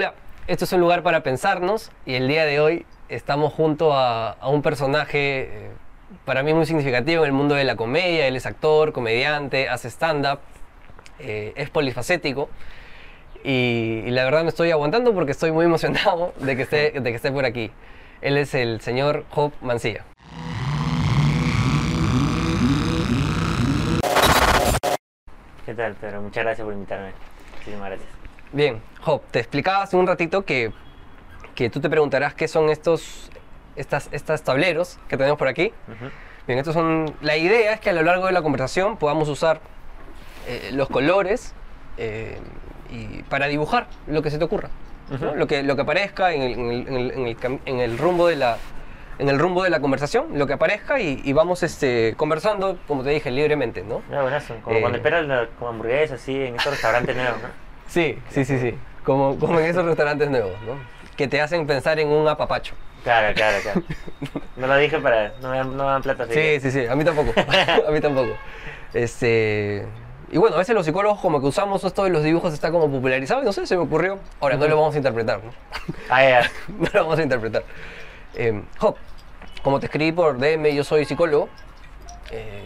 Hola, esto es un lugar para pensarnos y el día de hoy estamos junto a, un personaje eh, para mí muy significativo en el mundo de la comedia. Él es actor, comediante, hace stand-up, eh, es polifacético y, y la verdad me estoy aguantando porque estoy muy emocionado de que esté, de que esté por aquí. Él es el señor Job Mancilla. ¿Qué tal, Pedro? Muchas gracias por invitarme. Muchísimas gracias. Bien, Job, te explicaba hace un ratito que, que tú te preguntarás qué son estos, estas, estas tableros que tenemos por aquí. Bien, estos son, la idea es que a lo largo de la conversación podamos usar eh, los colores eh, y para dibujar lo que se te ocurra, lo, que, lo que aparezca en el, en el- en el- en rumbo de la en el rumbo de la conversación, lo que aparezca y, y vamos este, conversando, como te dije, libremente, ¿no? Ah, buenazo. Como Eh. cuando esperas la, como hamburguesa así en estos restaurantes nuevos, ¿no? Sí, sí, sí, sí, como, como en esos restaurantes nuevos, ¿no? Que te hacen pensar en un apapacho. Claro, claro, claro. No lo dije para. No me dan, no me dan plata así. Sí, que- sí, sí, a mí tampoco. a mí tampoco. Este. Y bueno, a veces los psicólogos como que usamos esto de los dibujos está como popularizado y no sé, se me ocurrió. Ahora, no lo vamos a interpretar, ¿no? Ah, ya. no lo vamos a interpretar. Eh, Job, como te escribí por DM, yo soy psicólogo. eh,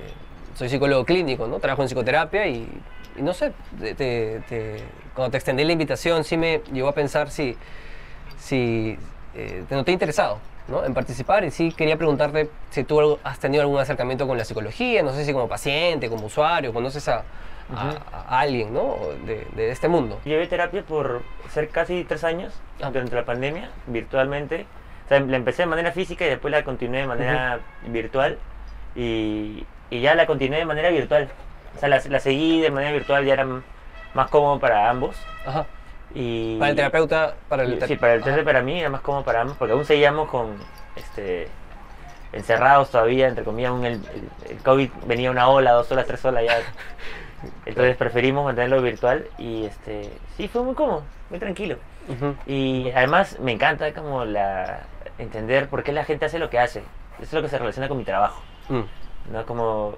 soy psicólogo clínico, ¿no? Trabajo en psicoterapia y, y no sé, te- te- cuando te extendí la invitación sí me llevó a pensar si, si eh, te noté interesado ¿no? en participar y sí quería preguntarte si tú algo- has tenido algún acercamiento con la psicología, no sé si como paciente, como usuario, conoces a, a- Ujú. a alguien ¿no? de, de este mundo. Llevé terapia por ser casi tres años Ah. durante la pandemia, virtualmente. O sea, la empecé de manera física y después la continué de manera virtual. Y, y ya la continué de manera virtual. O sea, la, la seguí de manera virtual, ya era más cómodo para ambos. Ajá. Y, Para el terapeuta, para el Sí, para el terapeuta para mí era más cómodo para ambos, porque aún seguíamos con este encerrados todavía, entre comillas, aún el, COVID venía una ola, dos olas, tres olas ya. Entonces preferimos mantenerlo virtual y este sí fue muy cómodo, muy tranquilo. Y además me encanta como la entender por qué la gente hace lo que hace. Eso es lo que se relaciona con mi trabajo. Mm. ¿no? Como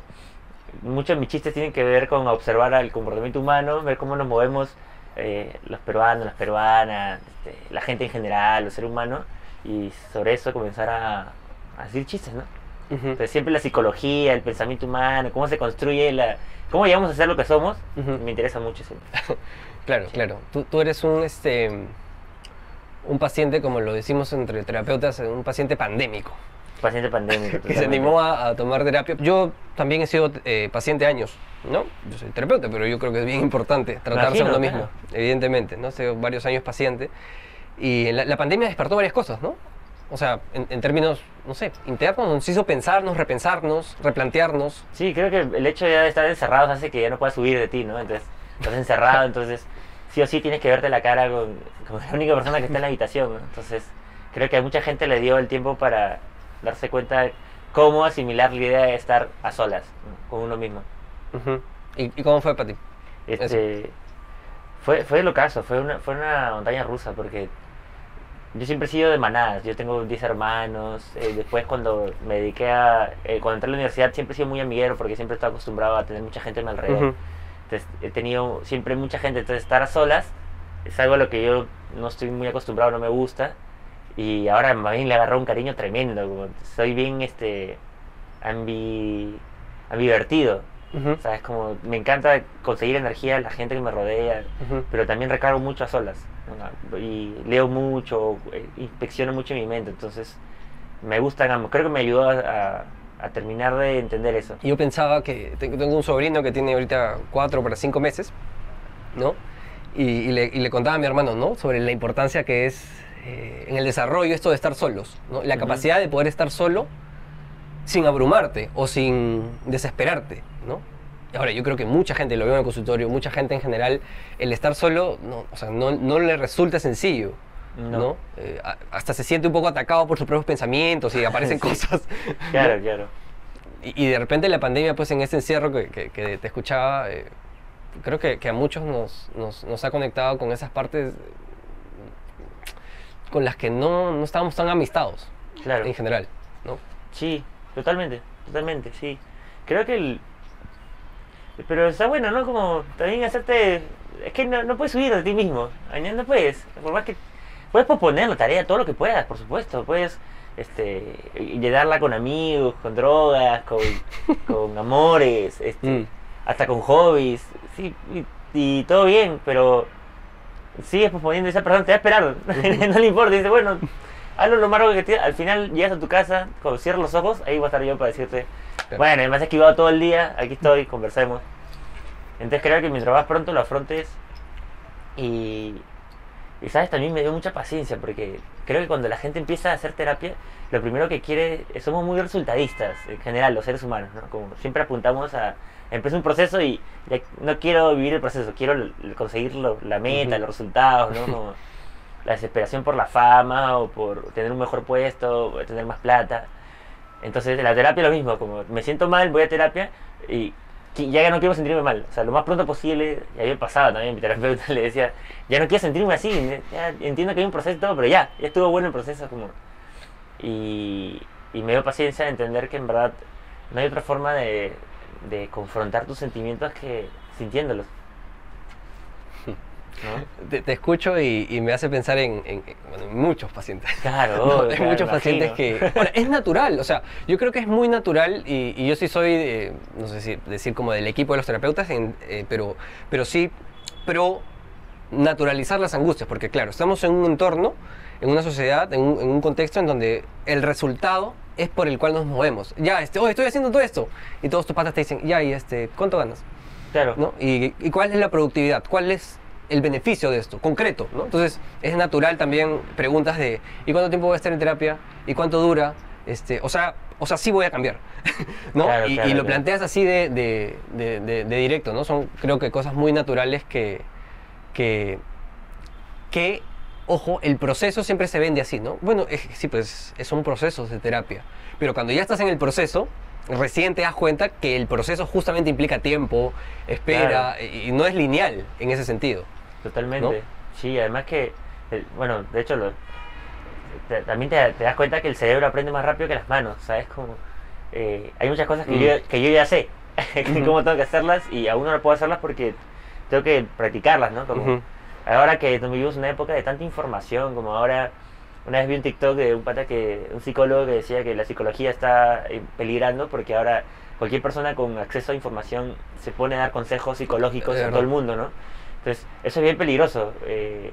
muchos de mis chistes tienen que ver con observar el comportamiento humano, ver cómo nos movemos eh, los peruanos, las peruanas, este, la gente en general, los seres humanos, y sobre eso comenzar a, a decir chistes, ¿no? Entonces, siempre la psicología, el pensamiento humano, cómo se construye la... cómo llegamos a ser lo que somos, me interesa mucho siempre. Claro, claro. Tú, tú eres un, este, un paciente, como lo decimos entre terapeutas, un paciente pandémico, Paciente pandémico. que se animó a, a tomar terapia. Yo también he sido eh, paciente años, ¿no? Yo soy terapeuta, pero yo creo que es bien importante tratarse a Imagino, uno mismo, claro. evidentemente, ¿no? Hace varios años paciente. Y la, la pandemia despertó varias cosas, ¿no? O sea, en, en términos, no sé, internos, nos hizo pensarnos, repensarnos, replantearnos. Sí, creo que el hecho ya de estar encerrados hace que ya no puedas huir de ti, ¿no? Entonces, estás encerrado, entonces sí o sí tienes que verte la cara con, con la única persona que está en la habitación, ¿no? Entonces, creo que a mucha gente le dio el tiempo para darse cuenta de cómo asimilar la idea de estar a solas con uno mismo. ¿Y, ¿Y cómo fue para ti? Este, fue, fue lo caso, fue una, fue una montaña rusa porque yo siempre he sido de manadas, yo tengo 10 hermanos, eh, después cuando me dediqué a, eh, cuando entré a la universidad siempre he sido muy amiguero porque siempre he estado acostumbrado a tener mucha gente a mi alrededor. Entonces he tenido siempre mucha gente, entonces estar a solas es algo a lo que yo no estoy muy acostumbrado, no me gusta. Y ahora más bien le agarró un cariño tremendo, como soy bien este ambi, ambivertido. Ujú. ¿Sabes? Como me encanta conseguir energía de la gente que me rodea, Ujú. pero también recargo mucho a solas. ¿no? Y leo mucho, eh, inspecciono mucho mi mente, entonces me gustan ambos. Creo que me ayudó a, a- a terminar de entender eso. Yo pensaba que te- tengo un sobrino que tiene ahorita cuatro para cinco meses, ¿no? Y, y le, y le contaba a mi hermano, ¿no? Sobre la importancia que es eh, en el desarrollo esto de estar solos, ¿no? La capacidad de poder estar solo sin abrumarte o sin desesperarte, Ahora, yo creo que mucha gente, lo veo en el consultorio, mucha gente en general, el estar solo, no, o sea, no, no le resulta sencillo, ¿no? No. Eh, hasta se siente un poco atacado por sus propios pensamientos y aparecen Sí. cosas. Claro, claro. Y, y de repente la pandemia, pues en ese encierro que, que- que te escuchaba, eh, creo que, que a muchos nos, nos, nos ha conectado con esas partes con las que no, no estábamos tan amistados Claro. en general, ¿no? Sí, totalmente, totalmente, sí. Creo que el... Pero está bueno, ¿no? Como también hacerte es que no, no puedes huir de ti mismo. No puedes. Por más que puedes posponer la tarea todo lo que puedas, por supuesto. Puedes este, llenarla con amigos, con drogas, con, con amores, este, Mm. hasta con hobbies. Sí, y, y todo bien, pero sigues posponiendo esa persona te va a esperar. no le importa. Dice, bueno, hazlo lo más rápido que te Al final llegas a tu casa, cuando cierras los ojos, ahí voy a estar yo para decirte, Claro. bueno, me has esquivado todo el día, aquí estoy, conversemos. Entonces creo que mientras vas pronto lo afrontes y, y sabes, también me dio mucha paciencia porque creo que cuando la gente empieza a hacer terapia, lo primero que quiere, somos muy resultadistas en general, los seres humanos, ¿no? Como siempre apuntamos a, empiezo un proceso y no quiero vivir el proceso, quiero conseguir lo- la meta, los resultados, ¿no? Como la desesperación por la fama o por tener un mejor puesto, o tener más plata. Entonces, la terapia es lo mismo, como me siento mal, voy a terapia y ya no quiero sentirme mal. O sea, lo más pronto posible, y a mí me pasaba también, mi terapeuta le decía, ya no quiero sentirme así, ya entiendo que hay un proceso y todo, pero ya, ya estuvo bueno el proceso. como Y, y me dio paciencia de entender que en verdad no hay otra forma de, de confrontar tus sentimientos que sintiéndolos. ¿No? Te, te escucho y, y me hace pensar en, en- en, bueno, en muchos pacientes. Claro, No, hay claro, muchos pacientes que... Ahora, es natural, o sea, yo creo que es muy natural y, y yo sí soy, de- no sé si decir como del equipo de los terapeutas, en- eh, pero, pero sí, pero naturalizar las angustias, porque claro, estamos en un entorno, en una sociedad, en un, en un contexto en donde el resultado es por el cual nos movemos. Ya, este, oh, estoy haciendo todo esto. Y todos tus patas te dicen, ya, y este, ¿cuánto ganas? Claro. ¿no? ¿Y, y cuál es la productividad? ¿Cuál es el beneficio de esto? Concreto, ¿no? Entonces, es natural también preguntas de ¿y cuánto tiempo voy a estar en terapia? ¿Y cuánto dura? Este, o sea, o sea, sí voy a cambiar, ¿no? Claro, y, claro, y lo planteas así de, de- de- de- de directo, ¿no? Son, creo que cosas muy naturales que, que, que, ojo, el proceso siempre se vende así, ¿no? Bueno, es- sí, pues son procesos de terapia, pero cuando ya estás en el proceso, recién te das cuenta que el proceso justamente implica tiempo, espera, Claro. y, y no es lineal en ese sentido. Totalmente. ¿no? Sí, además que, eh, bueno, de hecho, lo- te- también te, te das cuenta que el cerebro aprende más rápido que las manos, ¿sabes? Como, eh, hay muchas cosas que, Mm. yo, que yo ya sé, cómo tengo que hacerlas y aún no puedo hacerlas porque tengo que practicarlas, ¿no? Como, Ujú. Ahora que vivimos una época de tanta información, como ahora, una vez vi un TikTok de un pata que, un psicólogo que decía que la psicología está eh, peligrando porque ahora cualquier persona con acceso a información se pone a dar consejos psicológicos a todo el mundo, ¿no? Entonces, eso es bien peligroso, eh,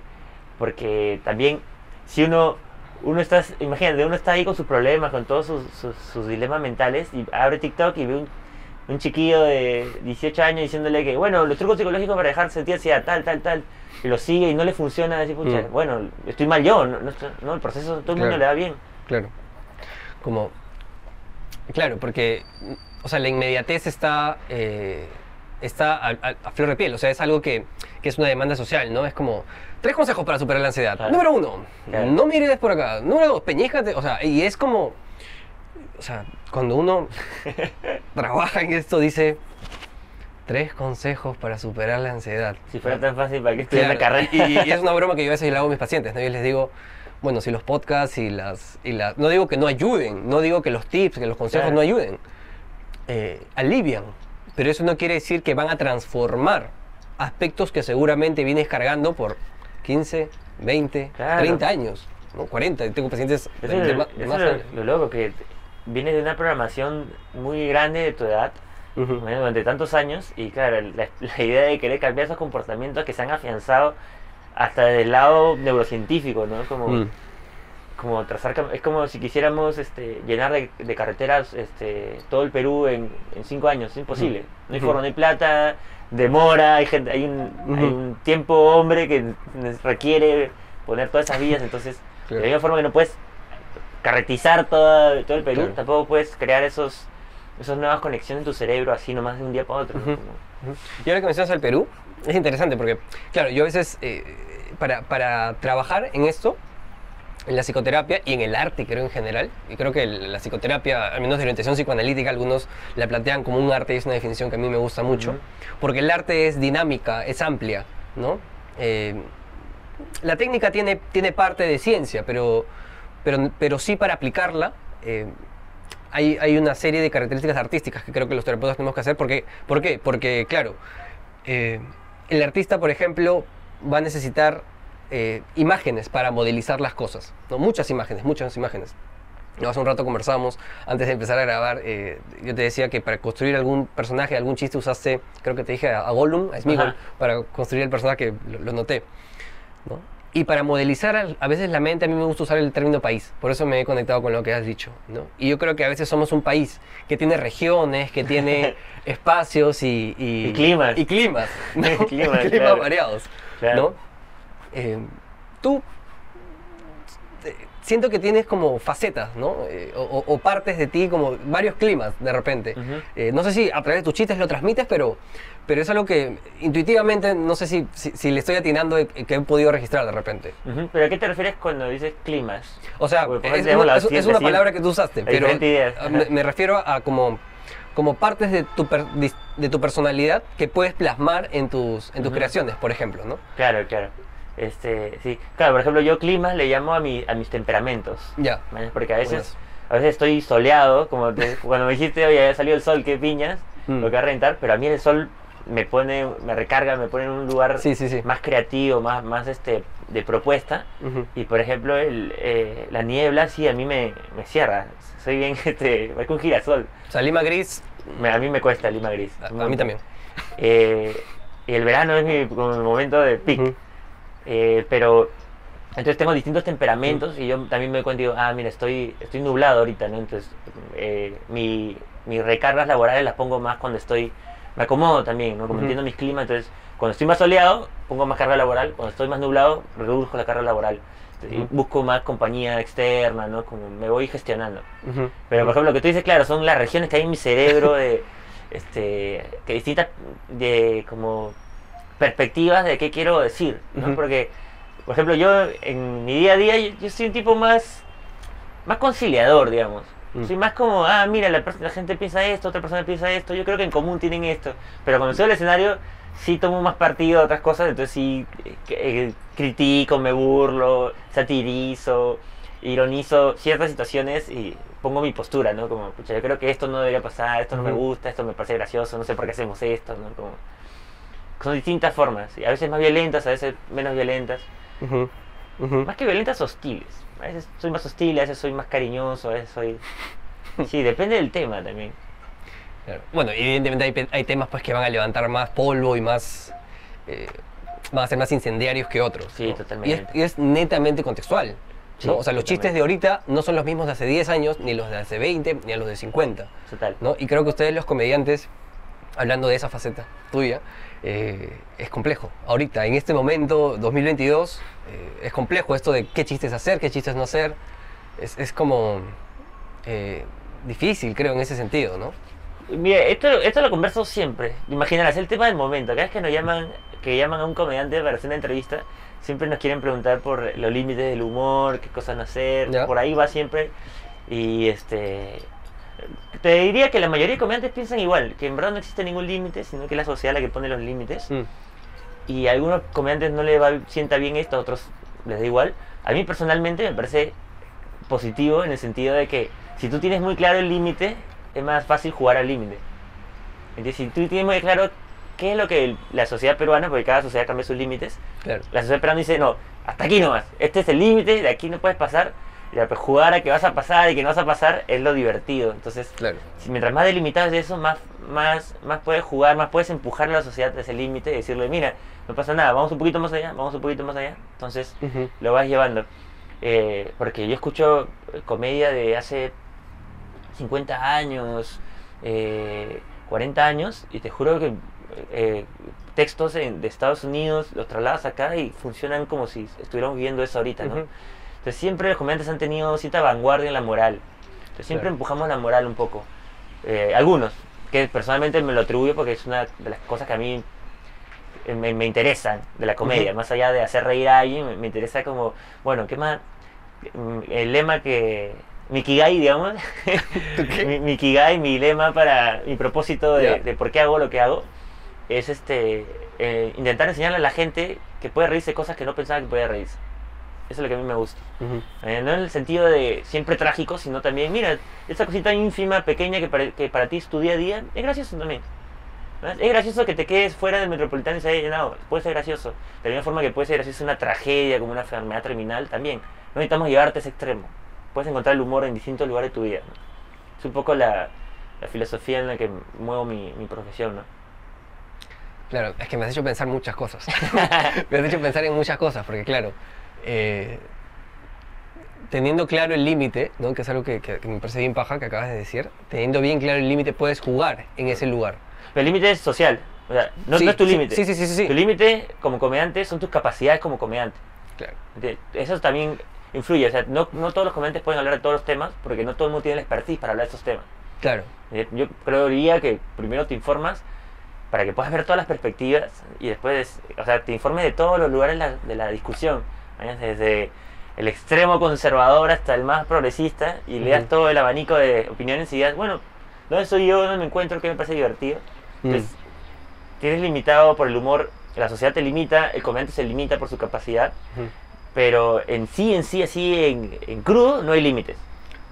porque también si uno, uno está, imagínate, uno está ahí con sus problemas, con todos sus, sus, sus dilemas mentales y abre TikTok y ve un, un chiquillo de 18 años diciéndole que, bueno, los trucos psicológicos para dejar sentir ansiedad, tal, tal, tal, lo sigue y no le funciona, decir, pucha, Mm. bueno, estoy mal yo, no, no, estoy- no, el proceso todo el mundo le da bien. Claro. Como. Claro, porque. O sea, la inmediatez está. eh, está a, a- a flor de piel. O sea, es algo que, que es una demanda social, ¿no? Es como. Tres consejos para superar la ansiedad. Claro. Número uno, Claro. no mires por acá. Número dos, peñíjate. O sea, y es como. O sea, cuando uno trabaja en esto, dice. Tres consejos para superar la ansiedad. Si fuera tan fácil, ¿para qué estudiar la Claro, carrera? Y, y es una broma que yo a veces le hago a mis pacientes, ¿no? Yo les digo, bueno, si los podcasts y las, y la- No digo que no ayuden, no digo que los tips, que los consejos Claro. no ayuden. eh, alivian, pero eso no quiere decir que van a transformar aspectos que seguramente vienes cargando por 15, 20, Claro. 30 años, ¿no? 40. Tengo pacientes Eso de, lo, ma- eso más lo loco, que vienes de una programación muy grande de tu edad, ¿no? durante tantos años, y claro, la, la idea de querer cambiar esos comportamientos que se han afianzado hasta del lado neurocientífico, ¿no? Como, Mm. como trazar, es como si quisiéramos este, llenar de, de carreteras este, todo el Perú en, en cinco años, es imposible. No hay forma, no hay plata, demora, hay, gente, hay, un, hay un tiempo hombre que requiere poner todas esas vías, entonces Claro. de la misma forma que no puedes carretizar todo, todo el Perú, Claro. tampoco puedes crear esos esas nuevas conexiones en tu cerebro así nomás de un día para otro. ¿no? Como- Ujú. Y ahora que mencionas al Perú, es interesante porque, claro, yo a veces, eh, para, para trabajar en esto, en la psicoterapia y en el arte, creo en general, y creo que el- la psicoterapia, al menos de orientación psicoanalítica, algunos la plantean como un arte y es una definición que a mí me gusta mucho, Ujú. porque el arte es dinámica, es amplia, ¿no? Eh, la técnica tiene, tiene parte de ciencia, pero, pero, pero sí para aplicarla eh, hay, hay una serie de características artísticas que creo que los terapeutas tenemos que hacer. Porque, ¿Por qué? Porque, claro, eh, el artista, por ejemplo, va a necesitar eh, imágenes para modelizar las cosas, ¿no? muchas imágenes, muchas imágenes. Hace un rato conversábamos, antes de empezar a grabar, eh, yo te decía que para construir algún personaje, algún chiste usaste, creo que te dije a, a Gollum, a Smigol, para construir el personaje, lo, lo noté. ¿no? Y para modelizar a veces la mente, a mí me gusta usar el término país, por eso me he conectado con lo que has dicho. ¿no? Y yo creo que a veces somos un país que tiene regiones, que tiene espacios y, y, Y climas. Y climas, ¿no? Climas, climas claro. variados. Claro. ¿no? Eh, tú eh, siento que tienes como facetas, ¿no? Eh, o, partes de ti, como varios climas de repente. Eh, no sé si a través de tus chistes lo transmites, pero, pero es algo que intuitivamente no sé si, si, si le estoy atinando eh, que he podido registrar de repente. ¿Pero a qué te refieres cuando dices climas? O sea, es, ejemplo, una, es- es una palabra que tú usaste, pero me, me refiero a como, como partes de tu, per- de tu personalidad que puedes plasmar en tus, en tus Ujú. creaciones, por ejemplo, ¿no? Claro, claro. Este, sí. Claro, por ejemplo, yo climas le llamo a, mi, a mis temperamentos. Ya. ¿vale? Porque a veces, Buenas. a veces estoy soleado, como te- cuando me dijiste, oye, ha salido el sol, qué piñas, Mm. lo que va a rentar, pero a mí el sol me pone, me recarga, me pone en un lugar Sí, sí, sí. más creativo, más, más este, de propuesta. Y por ejemplo, el, eh, la niebla sí a mí me, me cierra. Soy bien, este, un girasol. O sea, Lima Gris, Me- a mí me cuesta Lima Gris. a, mí también. Eh, y el verano es mi, como mi momento de pic. Ujú. Eh, pero entonces tengo distintos temperamentos y yo también me doy cuenta y digo, ah, mira, estoy, estoy nublado ahorita, ¿no? Entonces eh, mi, mis recargas laborales las pongo más cuando estoy, me acomodo también, ¿no? Como Ujú. entiendo mis climas, entonces cuando estoy más soleado pongo más carga laboral, cuando estoy más nublado reduzco la carga laboral. Ujú. busco más compañía externa, ¿no? Como me voy gestionando. Pero por ejemplo, lo que tú dices, claro, son las regiones que hay en mi cerebro de este que distintas de como perspectivas de qué quiero decir, ¿no? Porque por ejemplo, yo en mi día a día yo, yo soy un tipo más más conciliador, digamos. Mm. Soy más como, ah, mira, la, la gente piensa esto, otra persona piensa esto, yo creo que en común tienen esto. Pero cuando estoy el escenario, sí tomo más partido de otras cosas, entonces sí eh, eh, critico, me burlo, satirizo, ironizo ciertas situaciones y pongo mi postura, ¿no? Como, pucha, yo creo que esto no debería pasar, esto no me gusta, esto me parece gracioso, no sé por qué hacemos esto, ¿no? Como, son distintas formas, y a veces más violentas, a veces menos violentas. Más que violentas, hostiles. A veces soy más hostil, a veces soy más cariñoso, a veces soy... Sí, depende del tema también. Claro. Bueno, evidentemente hay, hay temas pues que van a levantar más polvo y más eh, van a ser más incendiarios que otros. Sí, ¿no? totalmente. Y es, y es netamente contextual. Sí, ¿no? O sea, los chistes de ahorita no son los mismos de hace 10 años, ni los de hace 20, ni a los de 50. Total. ¿no? Y creo que ustedes los comediantes, hablando de esa faceta tuya, eh, es complejo. Ahorita, en este momento, 2022, eh, es complejo esto de qué chistes hacer, qué chistes no hacer. Es, es como eh, difícil, creo, en ese sentido, ¿no? Mira, esto, esto lo converso siempre. Imaginarás el tema del momento. Cada vez que nos llaman, que llaman a un comediante para hacer una entrevista, siempre nos quieren preguntar por los límites del humor, qué cosas no hacer. Ya. Por ahí va siempre. Y este. Te diría que la mayoría de comediantes piensan igual, que en verdad no existe ningún límite, sino que es la sociedad la que pone los límites. Mm. y a algunos comediantes no les va, sienta bien esto, a otros les da igual. A mí personalmente me parece positivo en el sentido de que si tú tienes muy claro el límite, es más fácil jugar al límite. Entonces, si tú tienes muy claro qué es lo que el- la sociedad peruana, porque cada sociedad cambia sus límites, Claro. la sociedad peruana dice, no, hasta aquí nomás, este es el límite, de aquí no puedes pasar, pues, jugar a que vas a pasar y que no vas a pasar es lo divertido. Entonces, Claro. mientras más delimitado es eso, más, más, más puedes jugar, más puedes empujar a la sociedad a ese límite y decirle, mira, no pasa nada, vamos un poquito más allá, vamos un poquito más allá. Entonces lo vas llevando. Eh, porque yo escucho eh, comedia de hace 50 años, eh, 40 años, y te juro que eh, textos en- de Estados Unidos los trasladas acá y funcionan como si estuviéramos viviendo eso ahorita, ¿no? Entonces siempre los comediantes han tenido cierta vanguardia en la moral. Entonces siempre Claro. empujamos la moral un poco. Eh, algunos, que personalmente me lo atribuyo porque es una de las cosas que a mí eh, me, me interesan de la comedia. Más allá de hacer reír a alguien, me, me interesa como, bueno, ¿qué más? Mm, El lema que... Mi Kigai, digamos. mi, mi Kigai, mi lema para mi propósito de, por qué hago lo que hago es este eh, intentar enseñarle a la gente que puede reírse cosas que no pensaba que podía reírse. Eso es lo que a mí me gusta. Eh, no en el sentido de siempre trágico, sino también, mira, esa cosita ínfima, pequeña que para, que para ti es tu día a día, es gracioso también. Es gracioso que te quedes fuera del metropolitano y se haya llenado. Puede ser gracioso. De la misma forma que puede ser gracioso una tragedia como una enfermedad terminal también. No necesitamos llevarte a ese extremo. Puedes encontrar el humor en distintos lugares de tu vida. ¿no? Es un poco la, la filosofía en la que muevo mi, mi profesión. ¿no? Claro, es que me has hecho pensar muchas cosas. me has hecho pensar en muchas cosas, porque claro, eh, teniendo claro el límite, ¿no? que es algo que, que- que me parece bien paja que acabas de decir, teniendo bien claro el límite puedes jugar en ese lugar. Pero el límite es social. O sea, no, Sí, no es tu límite. sí, sí, sí, sí, sí. Tu límite como comediante son tus capacidades como comediante. Claro. Eso también influye. O sea, no, no todos los comediantes pueden hablar de todos los temas porque no todo el mundo tiene la expertise para hablar de estos temas. Claro. Eh, Yo creería que primero te informas para que puedas ver todas las perspectivas y después, o sea, te informes de todos los lugares la, de la discusión, ¿eh? desde el extremo conservador hasta el más progresista y leas Ujú. todo el abanico de opiniones y digas, bueno, ¿dónde soy yo? ¿Dónde me encuentro? ¿Qué me parece divertido? Mm. Entonces, tienes limitado por el humor, la sociedad te limita, el comediante se limita por su capacidad, pero en sí, en sí, así, en, en crudo, no hay límites.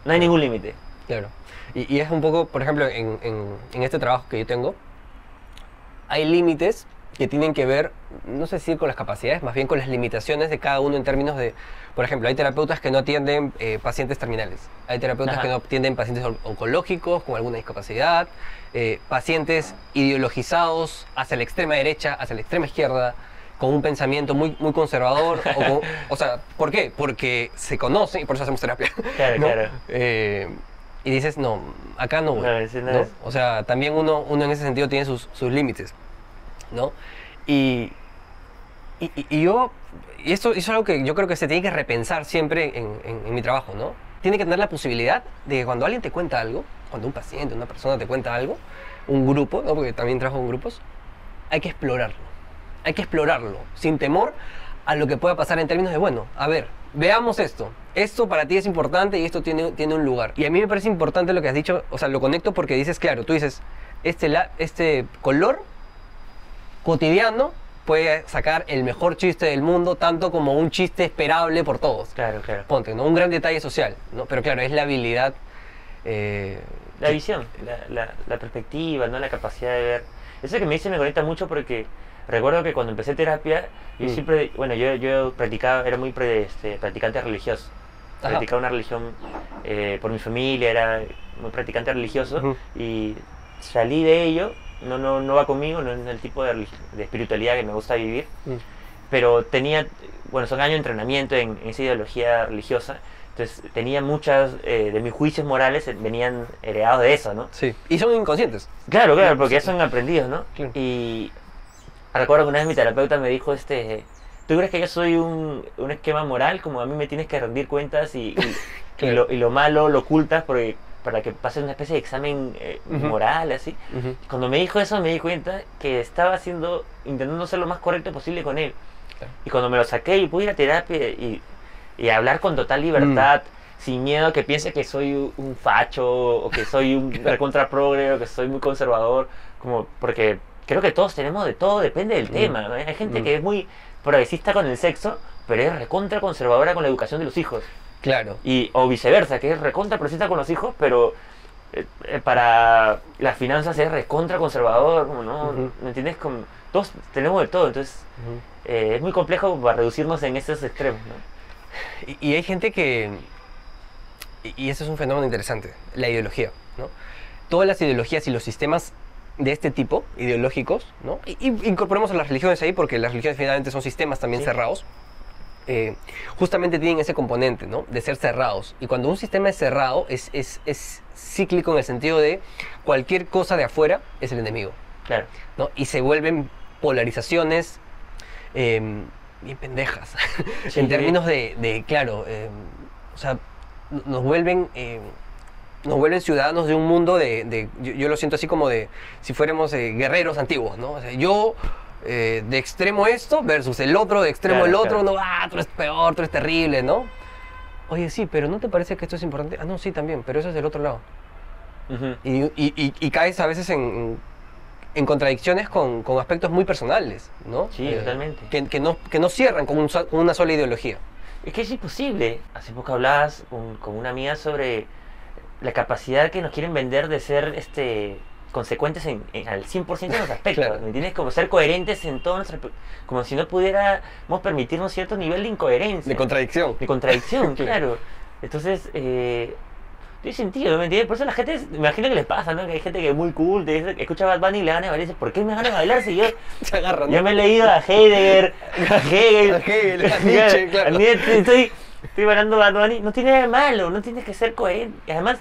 No hay ningún límite. Claro. Y, y es un poco, por ejemplo, en, en- en este trabajo que yo tengo, hay límites que tienen que ver, no sé si con las capacidades, más bien con las limitaciones de cada uno en términos de, por ejemplo, hay terapeutas que no atienden eh, pacientes terminales, hay terapeutas Ajá. que no atienden pacientes on- oncológicos con alguna discapacidad, eh, pacientes ideologizados hacia la extrema derecha, hacia la extrema izquierda, con un pensamiento muy, muy conservador. o, con- o sea, ¿por qué? Porque se conocen y por eso hacemos terapia. Claro, ¿no? claro. Eh, y dices, no, acá no voy. No, no ¿no? O sea, también uno, uno en ese sentido tiene sus, sus límites, ¿no? Y, y, yo, y esto, es algo que yo creo que se tiene que repensar siempre en, mi trabajo, ¿no? Tiene que tener la posibilidad de que cuando alguien te cuenta algo, cuando un paciente, una persona te cuenta algo, un grupo, ¿no? Porque también trabajo en grupos, hay que explorarlo. Hay que explorarlo, sin temor a lo que pueda pasar en términos de, bueno, a ver, veamos esto. Esto para ti es importante y esto tiene, tiene un lugar. Y a mí me parece importante lo que has dicho, o sea, lo conecto porque dices, claro, tú dices, este, este color cotidiano puede sacar el mejor chiste del mundo, tanto como un chiste esperable por todos. Claro, claro. Ponte, ¿no? Un gran detalle social, ¿no? Pero claro, es la habilidad... eh, La que- visión, la, la, la perspectiva, ¿no? la capacidad de ver. Eso que me dice me conecta mucho porque recuerdo que cuando empecé terapia, yo Mm. siempre, bueno, yo, yo practicaba, era muy pre- este, practicante religioso. Ajá. Practicaba una religión eh, por mi familia, era muy practicante religioso y salí de ello. No, no, no va conmigo, no es el tipo de, de espiritualidad que me gusta vivir. Mm. pero tenía, bueno, son años de entrenamiento en, en esa ideología religiosa, entonces tenía muchas eh, de mis juicios morales eh, venían heredados de eso, ¿no? Sí. Y son inconscientes. Claro, claro, porque ya son aprendidos, ¿no? Claro. Y recuerdo que una vez mi terapeuta me dijo, este, ¿tú crees que yo soy un, un esquema moral? Como a mí me tienes que rendir cuentas y, y- y Claro. lo, y lo malo lo ocultas porque, para que pases una especie de examen eh, Ujú. moral, así. Cuando me dijo eso me di cuenta que estaba haciendo, intentando ser lo más correcto posible con él. Claro. Y cuando me lo saqué y pude ir a terapia y, y hablar con total libertad, sin miedo a que piense que soy un facho o que soy un recontra progre o que soy muy conservador, como porque creo que todos tenemos de todo, depende del Mm. tema. ¿no? Hay gente Mm. que es muy progresista con el sexo, pero es recontra conservadora con la educación de los hijos. Claro. Y, o viceversa, que es recontra progresista con los hijos, pero eh, eh, para las finanzas es recontra conservador, como no, Ujú. ¿me entiendes? Como, todos tenemos de todo, entonces Ujú. eh, es muy complejo para reducirnos en esos extremos, ¿no? Y, y hay gente que... Y, y eso es un fenómeno interesante, la ideología, ¿no? Todas las ideologías y los sistemas de este tipo, ideológicos, ¿no? Y, y incorporemos a las religiones ahí porque las religiones finalmente son sistemas también Sí. cerrados. Eh, justamente tienen ese componente, ¿no? De ser cerrados. Y cuando un sistema es cerrado, es, es, es cíclico en el sentido de cualquier cosa de afuera es el enemigo. Claro. ¿no? Y se vuelven polarizaciones eh, bien pendejas. Sí, en términos de, de, claro, eh, o sea, nos vuelven, eh, nos vuelven ciudadanos de un mundo de, de- yo, yo lo siento así como de, si fuéramos eh, guerreros antiguos, ¿no? O sea, yo eh, de extremo esto versus el otro de extremo Claro, el otro, claro. no, ah, tú eres peor, tú eres terrible, ¿no? Oye, sí, pero ¿no te parece que esto es importante? Ah, no, sí, también, pero eso es del otro lado. Y, y- y- y caes a veces en, en contradicciones con, con aspectos muy personales, ¿no? Sí, totalmente. Que, que no, que no cierran con, un so- con una sola ideología. Es que es imposible. Hace poco hablabas con, con una amiga sobre la capacidad que nos quieren vender de ser este consecuentes en, en- al 100% de los aspectos, Claro. ¿me entiendes? Como ser coherentes en todo nuestro... Como si no pudiéramos permitirnos cierto nivel de incoherencia. De contradicción. De contradicción, claro. Entonces, eh, tiene sentido, ¿me entiendes? Por eso la gente, me imagino que les pasa, ¿no? Que hay gente que es muy cool, te dice, escucha a Bad Bunny y le gana de bailar y dice, ¿por qué me gana de bailar si yo... Se agarran. ¿no? Yo me he leído a Heidegger, a Hegel, A Hegel, a Nietzsche, claro. a Nietzsche, estoy, estoy bailando Bad Bunny. No tiene nada de malo, no tienes que ser coherente. Y además,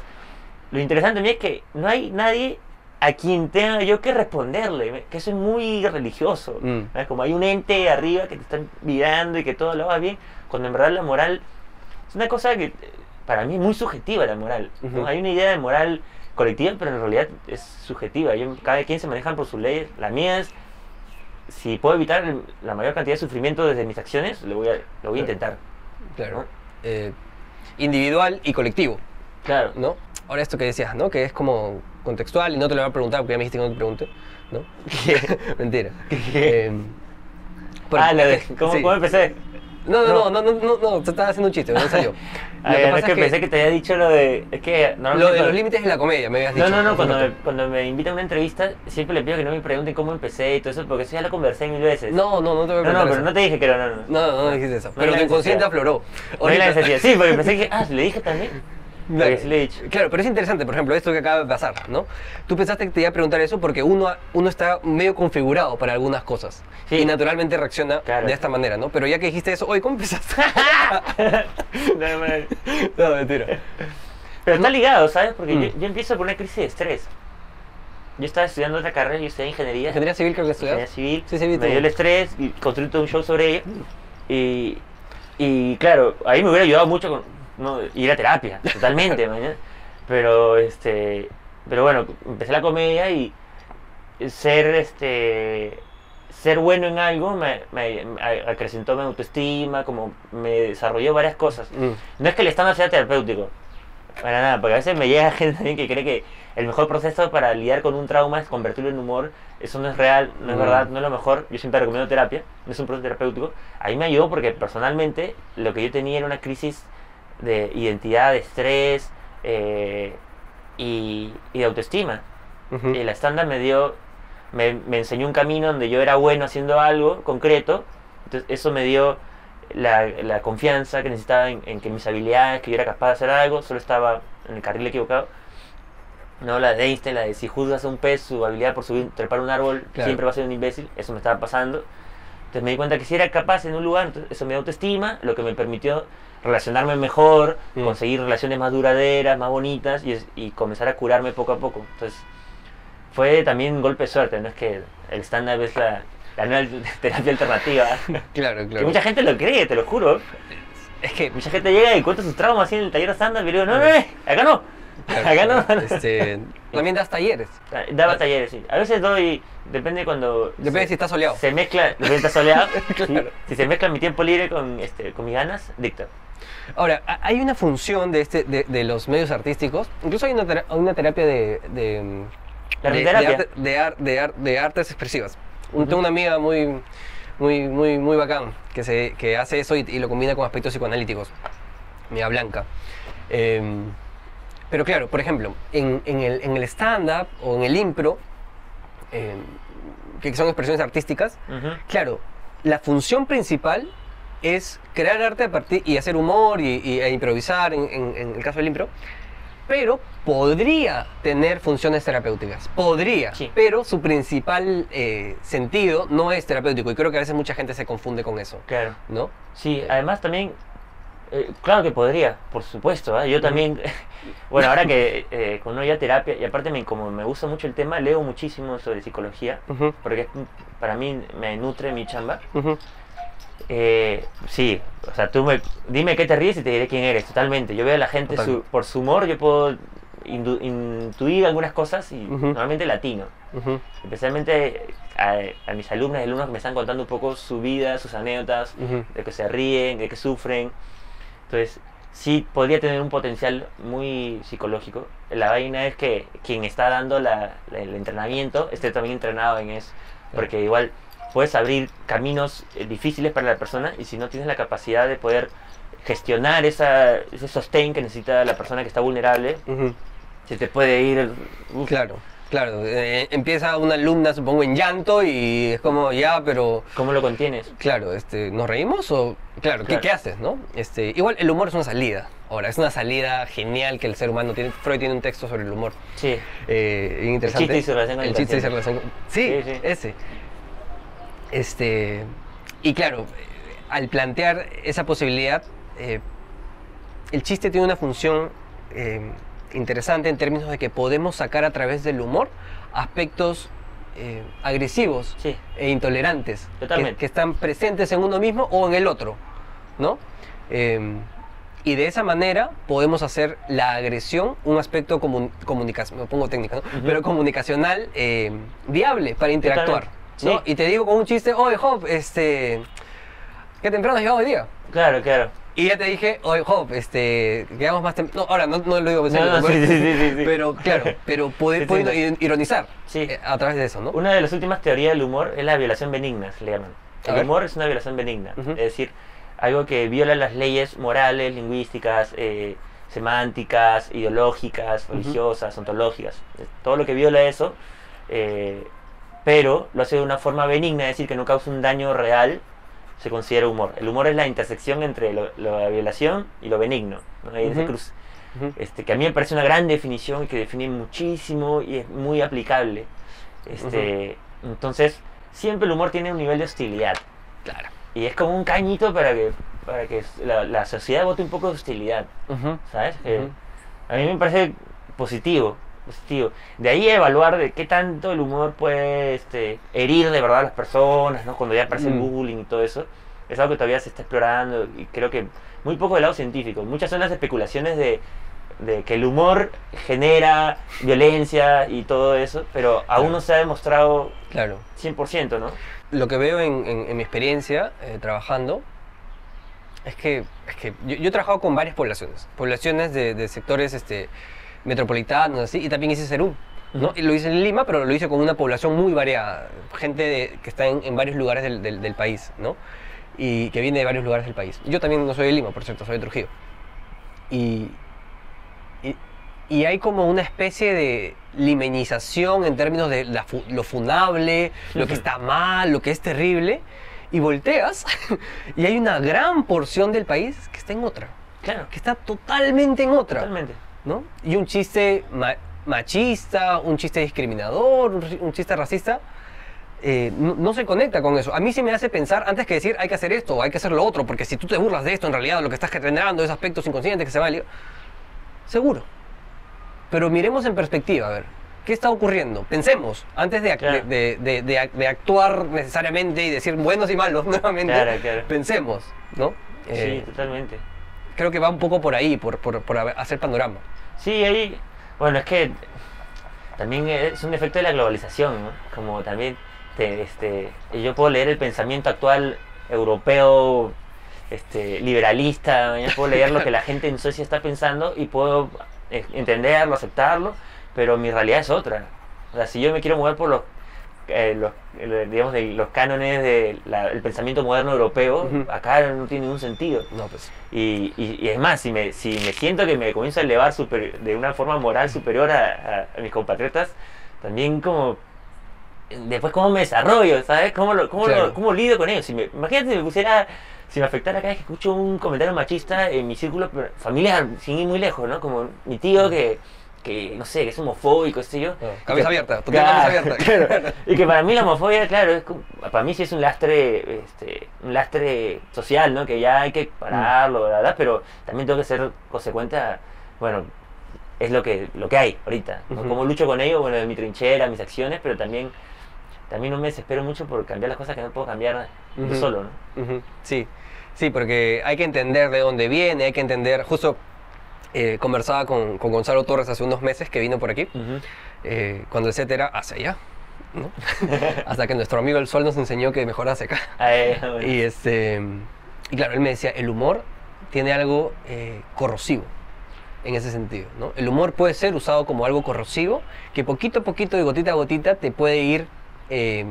lo interesante a mí es que no hay nadie a quien tenga yo que responderle, que eso es muy religioso. Mm. ¿no? Como hay un ente arriba que te está mirando y que todo lo va bien, cuando en verdad la moral es una cosa que eh, para mí es muy subjetiva la moral. Hay una idea de moral colectiva, pero en realidad es subjetiva. Yo- cada quien se maneja por sus leyes. La mía es, si puedo evitar el- la mayor cantidad de sufrimiento desde mis acciones, lo voy a, lo voy a intentar. Claro. ¿no? Eh, individual y colectivo, Claro. ¿no? Ahora esto que decías, ¿no? Que es como contextual y no te lo voy a preguntar porque ya me dijiste que no te pregunte, ¿no? Mentira. Eh, por- ah, lo de, ¿cómo, sí. cómo empecé? No, no, no, no, no, no, no, te estaba haciendo un chiste, no salió. Ah, Lo que ya, no, es que, que pensé que te había dicho lo de... Es que lo de los límites de la comedia, me habías dicho. No, no, no, cuando me, cuando me invitan a una entrevista, siempre le pido que no me pregunten cómo empecé y todo eso, porque eso ya lo conversé mil veces. No, no, no te voy a no, no, preguntar pero no te dije que no, no, no. No, no, no dijiste eso. No pero tu inconsciente afloró. No hay la necesidad. Sí, porque pensé que, ah, le dije también. Dicho. Claro, pero es interesante, por ejemplo, esto que acaba de pasar, ¿no? Tú pensaste que te iba a preguntar eso porque uno, uno está medio configurado para algunas cosas Sí. y naturalmente reacciona Claro. de esta manera, ¿no? Pero ya que dijiste eso, oye, ¿cómo empezaste? No, no, mentira. Pero está ligado, ¿sabes? Porque Mm. yo, yo empiezo por una crisis de estrés. Yo estaba estudiando otra carrera, yo estudié ingeniería. ¿Ingeniería civil creo que ingeniería estudias? civil. Sí, sí, me dio el estrés y construí todo un show sobre ella. Y, y claro, ahí me hubiera ayudado mucho con no, ir a terapia, totalmente, mañana. Pero este, pero bueno, empecé la comedia y ser este ser bueno en algo me, acrecentó mi autoestima, como me desarrolló varias cosas. Mm, No es que el stand sea terapéutico, para nada, porque a veces me llega gente también que cree que el mejor proceso para lidiar con un trauma es convertirlo en humor. Eso no es real, no es Mm. verdad, no es lo mejor. Yo siempre recomiendo terapia, no es un proceso terapéutico. Ahí me ayudó porque personalmente lo que yo tenía era una crisis de identidad, de estrés eh, y, y de autoestima. ujú. Y la stand me dio, me, me enseñó un camino donde yo era bueno haciendo algo concreto. Entonces eso me dio la, la confianza que necesitaba en, en que mis habilidades, que yo era capaz de hacer algo, solo estaba en el carril equivocado. No, la de Einstein, la de si juzgas a un pez su habilidad por subir, trepar un árbol, Claro. siempre va a ser un imbécil. Eso me estaba pasando. Entonces me di cuenta que si era capaz en un lugar, entonces eso me dio autoestima, lo que me permitió relacionarme mejor, Mm. conseguir relaciones más duraderas, más bonitas y, y comenzar a curarme poco a poco. Entonces fue también un golpe de suerte, no es que el stand-up es la, la nueva terapia alternativa. Claro, Que claro. mucha gente lo cree, te lo juro. Es que, Mucha gente llega y cuenta sus traumas así en el taller stand-up y le digo, no, no, no, acá no, acá no. Este, también das talleres. Daba talleres, sí. A veces doy, depende cuando... Depende se- si está soleado. Se mezcla, depende si está soleado. Claro. Si se mezcla mi tiempo libre con, este, con mis ganas, dicto. Ahora, ha- hay una función de, este, de, de los medios artísticos, incluso hay una, tera- una terapia de, de, mm, La de, de terapia. arte- de ar- de ar- de artes expresivas. Un- Tengo una amiga muy, muy, muy, muy bacán que, se, que hace eso y, y lo combina con aspectos psicoanalíticos. Mía Blanca. Em, pero claro, por ejemplo, en, en el, en el stand-up o en el impro, em, que son expresiones artísticas. Claro, la función principal es crear arte a partir y hacer humor y, y- e improvisar en, en- en el caso del impro, pero podría tener funciones terapéuticas, podría, Sí. pero su principal eh, sentido no es terapéutico y creo que a veces mucha gente se confunde con eso, Claro. ¿no? Sí, además también, eh, claro que podría, por supuesto. ¿ah? Yo también, bueno, ahora que eh, ya terapia, y aparte me, como me gusta mucho el tema, leo muchísimo sobre psicología, Ujú, porque es- para mí me nutre mi chamba. ujú. Eh, sí, o sea, tú me, dime qué te ríes y te diré quién eres, totalmente. Yo veo a la gente su- por su humor, yo puedo indu- intuir algunas cosas y normalmente latino. Especialmente a, a mis alumnas y alumnos que me están contando un poco su vida, sus anécdotas, de que se ríen, de que sufren. Entonces, sí podría tener un potencial muy psicológico. La vaina es que quien está dando la- la- el entrenamiento esté también entrenado en eso. Porque igual puedes abrir caminos eh, difíciles para la persona y si no tienes la capacidad de poder gestionar esa, ese sostén que necesita la persona que está vulnerable, Ujú, se te puede ir... Claro. Claro, eh, empieza una alumna, supongo, en llanto y es como, ya, pero... ¿Cómo lo contienes? Claro, este, ¿nos reímos o...? Claro, ¿qué, Claro. ¿qué haces, no? Este, igual, el humor es una salida. Ahora, es una salida genial que el ser humano tiene. Freud tiene un texto sobre el humor. Sí. Eh, interesante. chiste y su relación con el El chiste y su relación con- Sí, Sí, sí. ese. Este, y claro, al plantear esa posibilidad, eh, el chiste tiene una función eh, interesante en términos de que podemos sacar a través del humor aspectos eh, agresivos Sí. e intolerantes que, están presentes en uno mismo o en el otro, ¿no? Eh, y de esa manera podemos hacer la agresión un aspecto comun comunicación, me pongo técnica, pero comunicacional viable para interactuar, Y te digo con un chiste, oye, Job, este, qué temprano has llegado hoy día. Claro, claro. Y ya te dije, oye, Job, este, llegamos más temprano. No, ahora no, no lo digo en No, no, sí, sí, sí. Pero claro, pero no. ironizar eh, a través de eso, ¿no? Una de las últimas teorías del humor es la violación benigna, se le llaman. A El ver. humor es una violación benigna, es decir, algo que viola las leyes morales, lingüísticas, eh, semánticas, ideológicas, religiosas, ontológicas. Eh, Todo lo que viola eso, eh, pero lo hace de una forma benigna, es decir, que no causa un daño real, se considera humor. El humor es la intersección entre lo- la violación y lo benigno, ¿no? Hay ese Ujú. cruce. Ujú. Este, que a mí me parece una gran definición y que define muchísimo y es muy aplicable. Este, Entonces, siempre el humor tiene un nivel de hostilidad. Claro. Y es como un cañito para que, para que la, la sociedad vote un poco de hostilidad. ¿sabes? Eh, a mí me parece positivo, positivo. De ahí evaluar de qué tanto el humor puede este, herir de verdad a las personas, ¿no? Cuando ya aparece el Mm. bullying y todo eso. Es algo que todavía se está explorando y creo que muy poco del lado científico. Muchas son las especulaciones de, de que el humor genera violencia y todo eso, pero aún no se ha demostrado Claro. 100%, ¿no? Lo que veo en, en- en mi experiencia eh, trabajando es que, es que yo, yo he trabajado con varias poblaciones, poblaciones de, de sectores este, metropolitanos así, y también hice Cerú. ¿no? Y lo hice en Lima, pero lo hice con una población muy variada, gente de- que está en, en varios lugares del, del- del país, ¿no? Y que viene de varios lugares del país. Yo también no soy de Lima, por cierto, soy de Trujillo. Y, y, y hay como una especie de limenización en términos de la lo funable, lo que está mal, lo que es terrible, y volteas y hay una gran porción del país que está en otra, Claro, que está totalmente en otra. totalmente. ¿No? Y un chiste ma- machista, un chiste discriminador, un, chiste racista, eh, no, no se conecta con eso. A mí sí me hace pensar, antes que decir hay que hacer esto o hay que hacer lo otro, porque si tú te burlas de esto, en realidad lo que estás generando es aspectos inconscientes que se van a. Seguro. Pero miremos en perspectiva, a ver, ¿qué está ocurriendo? Pensemos, antes de, ac- Claro. de, de- de ac- de actuar necesariamente y decir buenos y malos nuevamente, Claro, claro. pensemos, ¿no? Eh, sí, totalmente. Creo que va un poco por ahí, por, por, por hacer panorama. Sí, ahí, bueno, es que también es un efecto de la globalización. Como también, te- este, yo puedo leer el pensamiento actual europeo, este, liberalista, puedo leer lo que la gente en Suecia está pensando y puedo eh, entenderlo, aceptarlo, pero mi realidad es otra. O sea, si yo me quiero mover por los, eh, los, eh, digamos, de los cánones del pensamiento moderno europeo, acá no tiene ningún sentido. No, pues. Y, y- y es más, si me, si me siento que me comienzo a elevar super- de una forma moral superior a, a- a mis compatriotas, también como... Después cómo me desarrollo, ¿sabes? ¿Cómo, lo, cómo, lo- cómo lidio con ellos? Si me, imagínate si me pusiera... Si me afectara cada vez que escucho un comentario machista en mi círculo familiar, sin ir muy lejos, ¿no? Como mi tío que, que no sé, que es homofóbico, sé yo. No, cabeza que- abierta, cabeza Claro, abierta. claro. Y que para mí la homofobia, claro, es como- para mí sí es un lastre, este, un lastre social, ¿no? Que ya hay que pararlo, la verdad, pero también tengo que ser consecuente a, bueno, es lo que, lo que hay ahorita. Como lucho con ello, bueno, en mi trinchera, mis acciones, pero también, también no me desespero mucho por cambiar las cosas que no puedo cambiar yo solo, ¿no? Sí, sí, porque hay que entender de dónde viene, hay que entender, justo eh, conversaba con, con Gonzalo Torres hace unos meses que vino por aquí, eh, cuando el set era hacia allá, ¿no? hasta que nuestro amigo el sol nos enseñó que mejor hacia acá. Ah, eh, bueno. Y, este, y claro, él me decía, el humor tiene algo eh, corrosivo en ese sentido. ¿no? El humor puede ser usado como algo corrosivo que poquito a poquito, de gotita a gotita, te puede ir eh,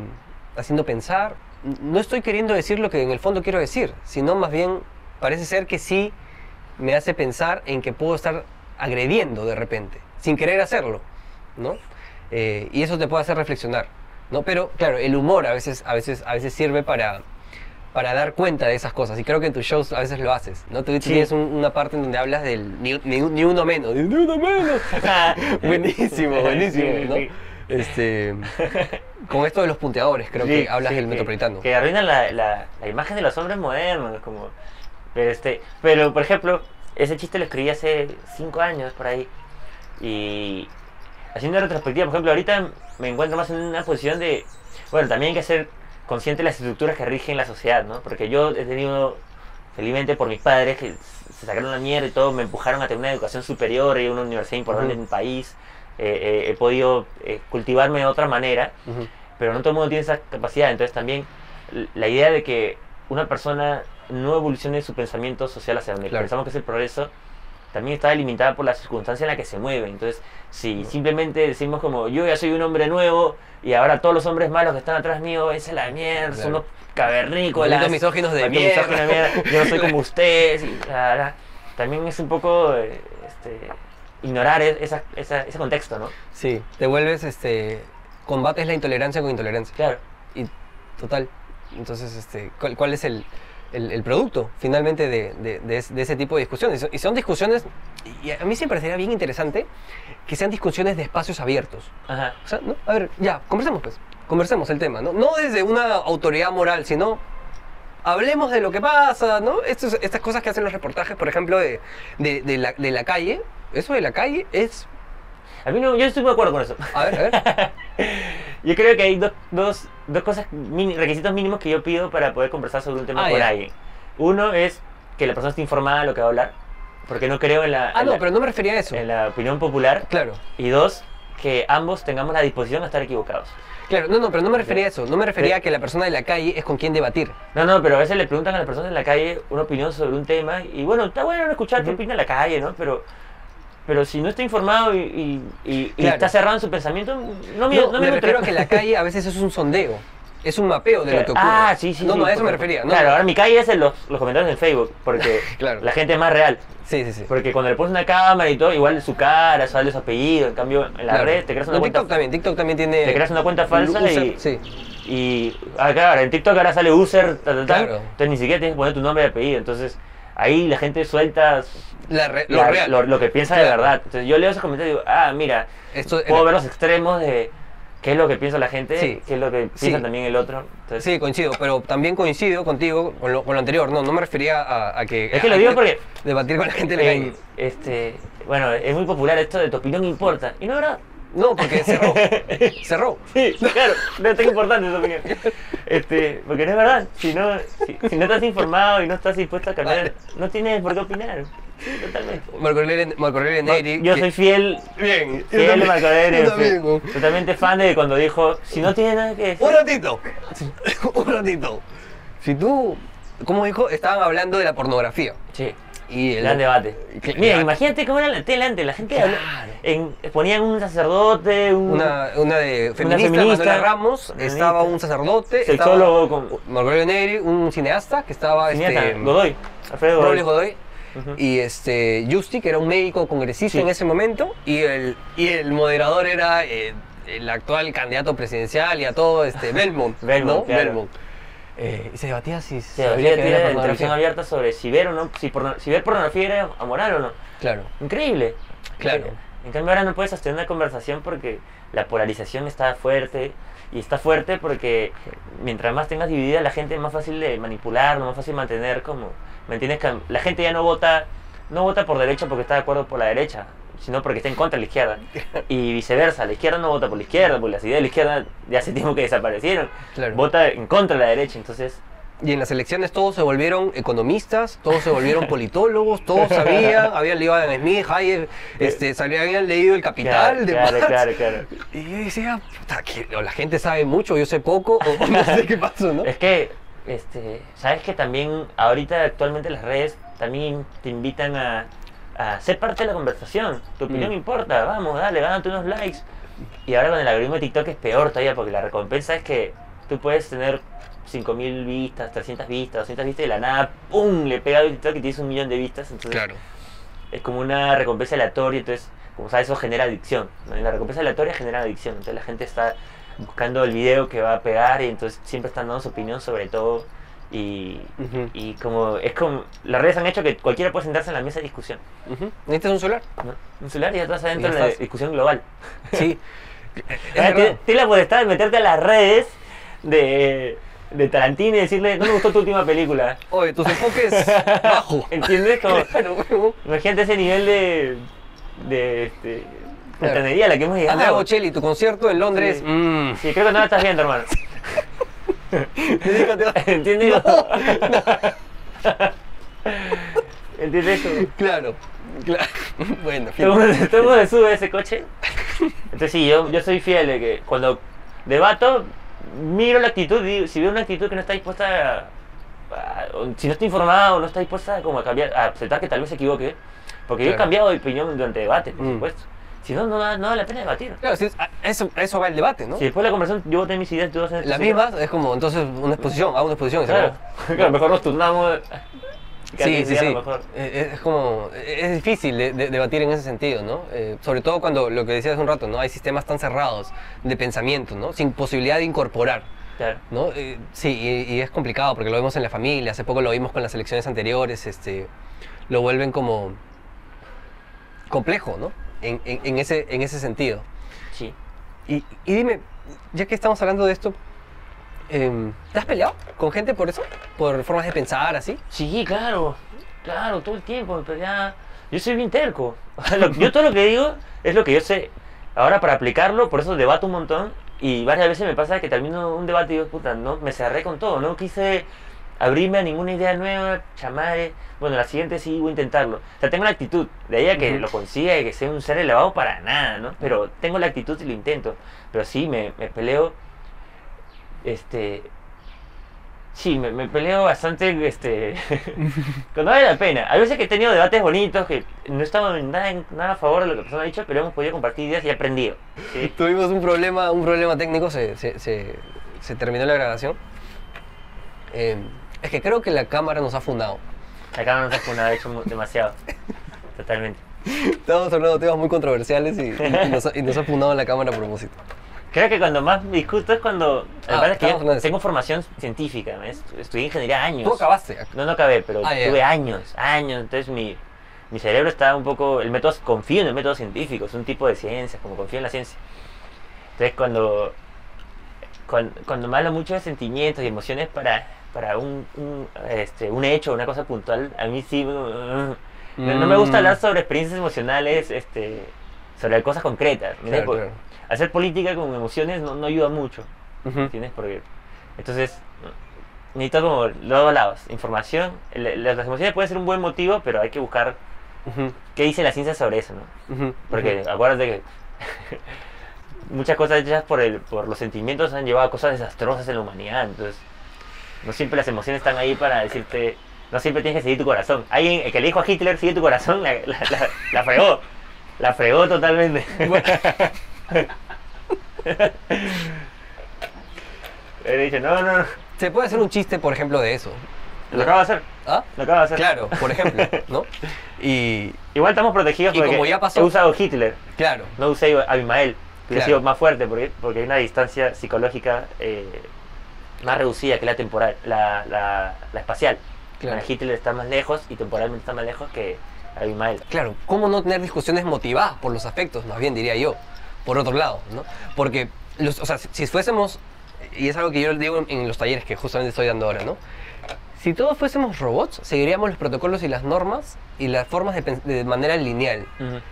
haciendo pensar. No estoy queriendo decir lo que en el fondo quiero decir, sino más bien parece ser que sí me hace pensar en que puedo estar agrediendo de repente, sin querer hacerlo. ¿no? eh, y eso te puede hacer reflexionar, ¿no? Pero claro, el humor a veces, a veces, a veces sirve para, para dar cuenta de esas cosas y creo que en tus shows a veces lo haces, ¿no? Tú, Sí. tienes un- una parte en donde hablas del ni, ni- ni uno menos, ni uno menos. buenísimo, buenísimo, ¿no? Este, con esto de los punteadores, creo Sí, que hablas sí, del que- metropolitano. Que arruinan la, la, la imagen de los hombres modernos. Como, pero, este, pero, por ejemplo, ese chiste lo escribí hace cinco años por ahí. Y haciendo retrospectiva, por ejemplo, ahorita me encuentro más en una posición de. Bueno, también hay que ser consciente de las estructuras que rigen la sociedad, ¿no? Porque yo he tenido, felizmente por mis padres, que se sacaron la mierda y todo, me empujaron a tener una educación superior y una universidad importante Ujú. en un país. Eh, eh, he podido eh, cultivarme de otra manera Ujú. pero no todo el mundo tiene esa capacidad. Entonces también la idea de que una persona no evolucione su pensamiento social hacia donde Claro. pensamos que es el progreso, también está delimitada por la circunstancia en la que se mueve. Entonces, si simplemente decimos como yo ya soy un hombre nuevo y ahora todos los hombres malos que están atrás mío, esa es la mierda, son unos cavernícolas. Misóginos de mierda. misóginos de mierda, Yo no soy como ustedes. y. También es un poco este, ignorar e- esa- esa- ese contexto, ¿no? Sí, te vuelves, este, combates la intolerancia con intolerancia. Claro. Y total. Entonces, este, ¿cuál, cuál es el, el- el producto finalmente de, de- de es- de ese tipo de discusiones? Y son discusiones, y a mí siempre sería bien interesante que sean discusiones de espacios abiertos. Ajá. O sea, ¿no? A ver, ya, conversemos pues. Conversemos el tema, ¿no? No desde una autoridad moral, sino hablemos de lo que pasa, ¿no? Estos- estas cosas que hacen los reportajes, por ejemplo, de, de, de la, de la calle. Eso de la calle es... A mí no, yo estoy de acuerdo con eso. A ver, a ver. Yo creo que hay dos, dos, dos cosas, requisitos mínimos que yo pido para poder conversar sobre un tema Ah, con alguien. Uno es que la persona esté informada de lo que va a hablar, porque no creo en la, Ah, en no, la- pero no me refería a eso. en la opinión popular. Claro. Y dos, que ambos tengamos la disposición a estar equivocados. Claro, no, no, pero no me refería a eso. No me refería a que la persona de la calle es con quien debatir. No, no, pero a veces le preguntan a las personas en la calle una opinión sobre un tema y bueno, está bueno escuchar qué Ujú. opina la calle, ¿no? Pero, pero si no está informado y, y- y- y Claro. está cerrado en su pensamiento, no me, No, no me, me refiero a que la calle a veces es un sondeo. Es un mapeo de lo que ocurre. Ah, sí, sí. No, sí, no, a eso me refería. No, claro, ahora mi calle es en los, los comentarios en Facebook, porque Claro. la gente es más real. Sí, sí, sí. Porque cuando le pones una cámara y todo, igual su cara, sale su apellido, en cambio en la Claro. red te creas una No, cuenta TikTok también, TikTok también tiene... te creas una cuenta falsa user- y, Sí, y ah, claro, en TikTok ahora sale user, ta, ta, ta, Claro. entonces ni siquiera tienes que poner tu nombre y apellido, entonces ahí la gente suelta la re- lo la- real. lo, lo que piensa de Claro. verdad. Entonces yo leo esos comentarios y digo, ah, mira, Esto, puedo ver los extremos de qué es lo que piensa la gente, Sí. qué es lo que Sí. piensa también el otro. Entonces, Sí, coincido, pero también coincido contigo con lo, con lo anterior. No, no me refería a, a que... Es que lo digo porque Debatir con la gente de en- este, bueno, es muy popular esto de tu opinión importa. Y no es verdad. No, porque cerró. cerró. Sí, claro, no es tan importante esa opinión. Este, porque no es verdad. Si no, si, si no estás informado y no estás dispuesto a cambiar, no tienes por qué opinar. Sí, totalmente. Marco Aurelio Marco Aurelio Neri. Yo soy fiel, Bien. fiel de también- Marco Aurelio, también, totalmente fan de cuando dijo, si no tienes nada que decir. Un ratito. Un ratito. Si tú... ¿Cómo dijo? Estaban hablando de la pornografía. Sí. Y el, Gran debate. Cl- Mira, imagínate cómo era la tela antes. La gente Claro. en, ponían un sacerdote, un Una, una de feminista, feminista, Manuela Ramos, feminista, estaba un sacerdote, sexólogo estaba con Marco Aurelio Neri, un cineasta que estaba cineasta, este, Godoy, Alfredo Godoy. Godoy Ujú. y este Justi, que era un médico congresista Sí. en ese momento, y el, y el moderador era eh, el actual candidato presidencial y a todo, este, Belmont. Belmont, ¿no? claro. Belmont. Eh, se debatía si Se se debatía que tiene abierta sobre si ver o no, si, porno- si ver pornografía era amoral o no. Claro, Increíble. Claro. En cambio ahora no puedes sostener una conversación porque la polarización está fuerte y está fuerte porque mientras más tengas dividida la gente es más fácil de manipular, más fácil mantener como, ¿me entiendes? Que La gente ya no vota, no vota por derecha porque está de acuerdo por la derecha, sino porque está en contra de la izquierda. Y viceversa, la izquierda no vota por la izquierda, porque las ideas de la izquierda ya hace tiempo que desaparecieron. claro. Vota en contra de la derecha, entonces Y en las elecciones todos se volvieron economistas, todos se volvieron politólogos, todos sabían, habían leído a Adam Smith, Hayek, este, sabían- habían leído El Capital Claro, de claro, Marx. claro, claro. Y yo decía, puta, que la gente sabe mucho, yo sé poco, o no sé qué pasó, ¿no? Es que, este, sabes que también ahorita actualmente las redes también te invitan a, a ser parte de la conversación. Tu opinión Mm. importa, vamos, dale, gánate unos likes. Y ahora con el algoritmo de TikTok es peor todavía porque la recompensa es que tú puedes tener 5.000 vistas, 300 vistas, 200 vistas y de la nada, ¡pum! le pega TikTok y tienes un millón de vistas. Entonces Claro. es como una recompensa aleatoria. Entonces, como sabes, eso genera adicción. la recompensa aleatoria genera adicción. Entonces la gente está buscando el video que va a pegar y entonces siempre están dando su opinión sobre todo. Y, y como es como las redes han hecho que cualquiera puede sentarse en la mesa de discusión. Ujú. ¿Necesitas un celular? ¿no? Un celular y ya estás adentro de la discusión global. Sí. Tienes la potestad de meterte a las redes de, de Tarantino y decirle, no me gustó tu última película. Oye, tus enfoques bajo. ¿Entiendes? Como, Claro, imagínate ese nivel de, de este, Claro. la que hemos Andrea llegado. Bocelli, tu concierto en Londres. Sí. mm. Sí, creo que no la estás viendo, hermano. ¿Entiendes? Claro, claro. Bueno, en fin. Todo el mundo- se sube a ese coche. Entonces sí, yo, yo soy fiel de que cuando debato, miro la actitud, digo, si veo una actitud que no está dispuesta a, si no está informada o no está dispuesta como a cambiar, a aceptar que tal vez se equivoque, porque yo he cambiado de opinión durante debate, por Mm. supuesto. Si no, no, da- no vale la pena debatir. Claro, sí, a- eso, eso va el debate, ¿no? Si después de la conversación yo voté mis ideas, tú vas a Las mismas es como, entonces, una exposición, hago una exposición. y se Claro, acabó. claro, mejor nos turnamos. Cada Sí, quien sí, diga sí. lo mejor. Eh, Es como, es difícil de- de- debatir en ese sentido, ¿no? Eh, sobre todo cuando, lo que decías hace un rato, ¿no? Hay sistemas tan cerrados de pensamiento, ¿no? Sin posibilidad de incorporar, Claro. ¿no? Eh, sí, y, y es complicado porque lo vemos en la familia, hace poco lo vimos con las elecciones anteriores, este, lo vuelven como complejo, ¿no? En, en- en ese, en ese sentido. Sí. Y, y dime, ya que estamos hablando de esto, em, ¿te has peleado con gente por eso? ¿Por formas de pensar así? Sí, claro, claro, todo el tiempo, pero ya, yo soy bien terco. Yo todo lo que digo es lo que yo sé. Ahora para aplicarlo, por eso debato un montón y varias veces me pasa que termino un debate y digo, puta, no, me cerré con todo, no quise abrirme a ninguna idea nueva, chamare. Bueno, la siguiente sí voy a intentarlo. O sea, tengo la actitud, de ahí a que lo consiga y que sea un ser elevado para nada, ¿no? Pero tengo la actitud y lo intento. Pero sí, me, me peleo, este, Sí, me, me peleo bastante este, cuando vale la pena. Hay veces que he tenido debates bonitos que no estaba nada, en- nada a favor de lo que la persona ha dicho, pero hemos podido compartir ideas y he aprendido. ¿sí? Tuvimos un problema, un problema técnico, se, se, se- se terminó la grabación. Em, es que creo que la cámara nos ha fundado. La cámara no se ha funado, ha hecho demasiado. Totalmente. Estamos hablando de temas muy controversiales y, nos, ha- y nos ha fundado la cámara a propósito. Creo que cuando más me discuto es cuando... Ah, es que de eso. tengo formación científica, estudié ingeniería años. Tú acabaste. No, no acabé, pero Ah, tuve años, años. Entonces mi, mi cerebro está un poco... El método, confío en el método científico, es un tipo de ciencia, como confío en la ciencia. Entonces cuando, cuando, cuando me hablo mucho de sentimientos y emociones para, para un, un, este, un hecho, una cosa puntual, a mí sí... uh, no, no me gusta Mm. hablar sobre experiencias emocionales, este, sobre cosas concretas. Claro, Porque claro. Hacer política con emociones no, no ayuda mucho. Ujú. ¿Entiendes? Porque entonces necesito como los dos lados. Información, las emociones pueden ser un buen motivo, pero hay que buscar Ujú, qué dice la ciencia sobre eso, ¿no? ujú, Porque ujú. acuérdate que muchas cosas hechas por, el, por los sentimientos han llevado a cosas desastrosas en la humanidad. Entonces, no siempre las emociones están ahí para decirte, no siempre tienes que seguir tu corazón. Alguien el que le dijo a Hitler, sigue tu corazón, la, la, la- la fregó. La fregó totalmente. He dicho, no, no, no. Se puede hacer un chiste, por ejemplo, de eso. Lo acabo de hacer. ¿Ah? Lo acabo de hacer. Claro, por ejemplo, ¿no? Y, Igual estamos protegidos Y porque como ya pasó- he usado Hitler, claro, no usé a Abimael. Que Claro. ha sido más fuerte porque, porque hay una distancia psicológica eh, más reducida que la temporal, la, la, la espacial. Claro. Hitler está más lejos y temporalmente está más lejos que Abimael. claro, ¿cómo no tener discusiones motivadas por los afectos, más bien diría yo, por otro lado, ¿no? Porque, los, o sea, si, fuésemos, y es algo que yo digo en, los talleres que justamente estoy dando ahora, ¿no? Si todos fuésemos robots, seguiríamos los protocolos y las normas y las formas de, de manera lineal.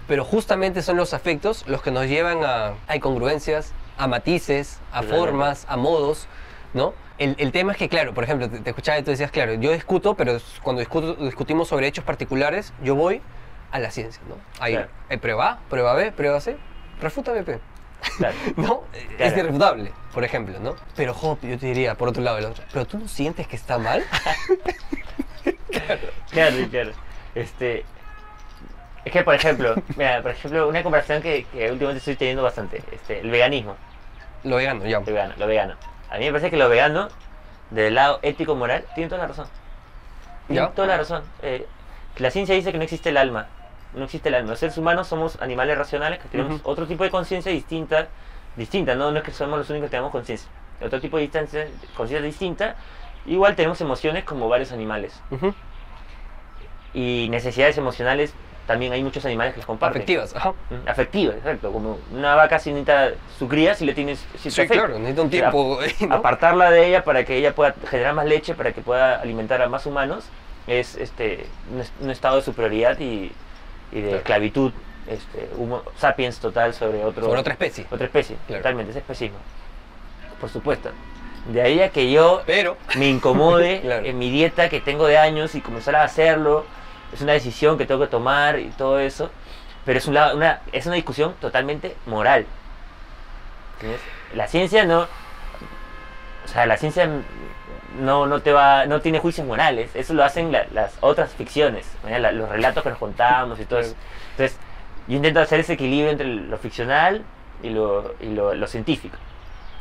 Pero justamente son los afectos los que nos llevan a, a incongruencias, a matices, a Totalmente. formas, a modos, ¿no? El, el tema es que, claro, por ejemplo, te, te escuchaba y tú decías, claro, yo discuto, pero es- cuando discuto, discutimos sobre hechos particulares, yo voy a la ciencia, ¿no? Hay, Claro. hay prueba A, prueba B, prueba C, refútame, P. Claro. ¿no? Es Claro. irrefutable, por ejemplo, ¿no? Pero, Job, yo te diría, por otro lado, el otro, ¿pero tú no sientes que está mal? Claro, claro. Este, es que, por ejemplo, mira, por ejemplo, una conversación que, que últimamente estoy teniendo bastante, este, el veganismo. Lo vegano, ya. Lo vegano, lo vegano. A mí me parece que lo vegano, del lado ético-moral, tiene toda la razón. Tiene ¿Ya? toda la razón. Eh, la ciencia dice que no existe el alma. no existe el alma. Los seres humanos somos animales racionales que tenemos otro tipo de conciencia distinta, distinta, ¿no? no es que somos los únicos que tenemos conciencia, otro tipo de distancia- conciencia distinta. Igual tenemos emociones como varios animales y necesidades emocionales también hay muchos animales que comparten. Afectivas, ajá. Afectivas, exacto. Como una vaca si necesita su cría si le tienes si Sí, claro, necesita un tiempo. ¿no? apartarla de ella para que ella pueda generar más leche, para que pueda alimentar a más humanos, es este un, es- un estado de superioridad y, y de Claro. esclavitud este, humo- sapiens total sobre otro Sobre otra especie. otra especie, Claro. totalmente, es especismo. Por supuesto. De ahí a que yo Pero, me incomode Claro. en mi dieta que tengo de años y comenzar a hacerlo. Es una decisión que tengo que tomar y todo eso. Pero es, un lado- una, es una discusión totalmente moral. ¿Entiendes? La ciencia no... O sea, la ciencia no, no, te va, no tiene juicios morales. Eso lo hacen la- las otras ficciones. los relatos que nos contamos y todo eso. Entonces, yo intento hacer ese equilibrio entre lo ficcional y lo, y lo, lo científico.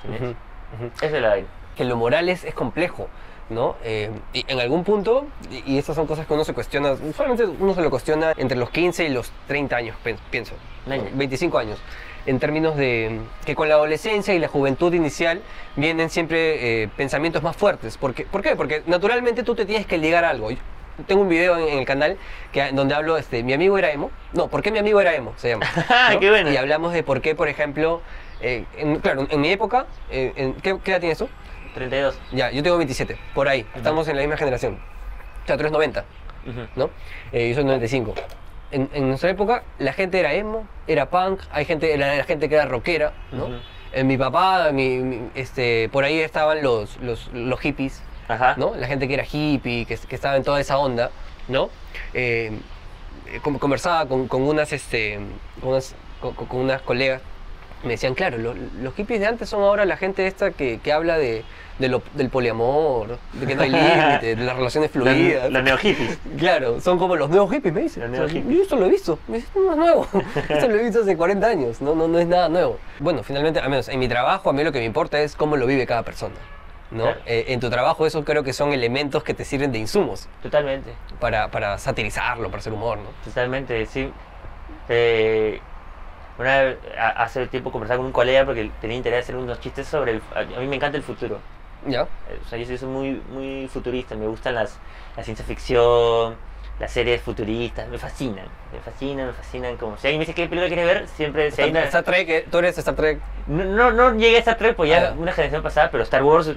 ¿entiendes? Ujú, ujú. Esa es la que lo moral es, es complejo, ¿no? Eh, y en algún punto, y, y estas son cosas que uno se cuestiona, usualmente uno se lo cuestiona entre los 15 y los 30 años, pienso, Año. 25 años, en términos de que con la adolescencia y la juventud inicial vienen siempre eh, pensamientos más fuertes. ¿Por qué? ¿Por qué? Porque naturalmente tú te tienes que ligar a algo. Yo tengo un video en, en el canal que, donde hablo, este, mi amigo era emo. No, ¿por qué mi amigo era emo? Se llama. ¿no? Qué bueno. Y hablamos de por qué, por ejemplo, eh, en- claro, en mi época, en- ¿qué, ¿qué edad tienes tú? 32. Ya, yo tengo 27, por ahí. Estamos en la misma generación. O sea, tú eres 90, Ujú. ¿no? Eh, yo soy 95. En, en nuestra época, la gente era emo, era punk, hay gente, la, la gente que era rockera, ¿no? Eh, mi papá, mi, mi- este, por ahí estaban los, los, los hippies, Ajá. ¿no? La gente que era hippie, que, que estaba en toda esa onda, ¿no? Eh, eh, con- conversaba con, con unas, este, unas, con- con unas colegas, me decían, claro, lo- los hippies de antes son ahora la gente esta que, que habla de, de lo- del poliamor, de que no hay límite, de las relaciones Los, fluidas. los neohippies. Claro, son como los nuevos hippies, me dicen. Los O sea, hippies. Yo esto lo he visto, me dicen, no es nuevo. esto lo he visto hace 40 años, no, no, no es nada nuevo. Bueno, finalmente, al menos en mi trabajo, a mí lo que me importa es cómo lo vive cada persona. ¿no? Claro. Eh, en tu trabajo, eso creo que son elementos que te sirven de insumos Totalmente. para, para satirizarlo, para hacer humor, ¿no? Totalmente, sí. Eh, una vez, hace tiempo conversaba con un colega porque tenía interés en hacer unos chistes sobre el... A mí me encanta el futuro. ¿Ya? Eh, O sea, yo soy muy, muy futurista. Me gustan las, la ciencia ficción, las series futuristas. Me fascinan. Me fascinan, me fascinan. Como si alguien me dice qué película quieres ver, siempre... Si Star, una- Star Trek, eh, tú eres Star Trek. No, no, no llegué a Star Trek, pues ya Ah. una generación pasada, pero Star Wars,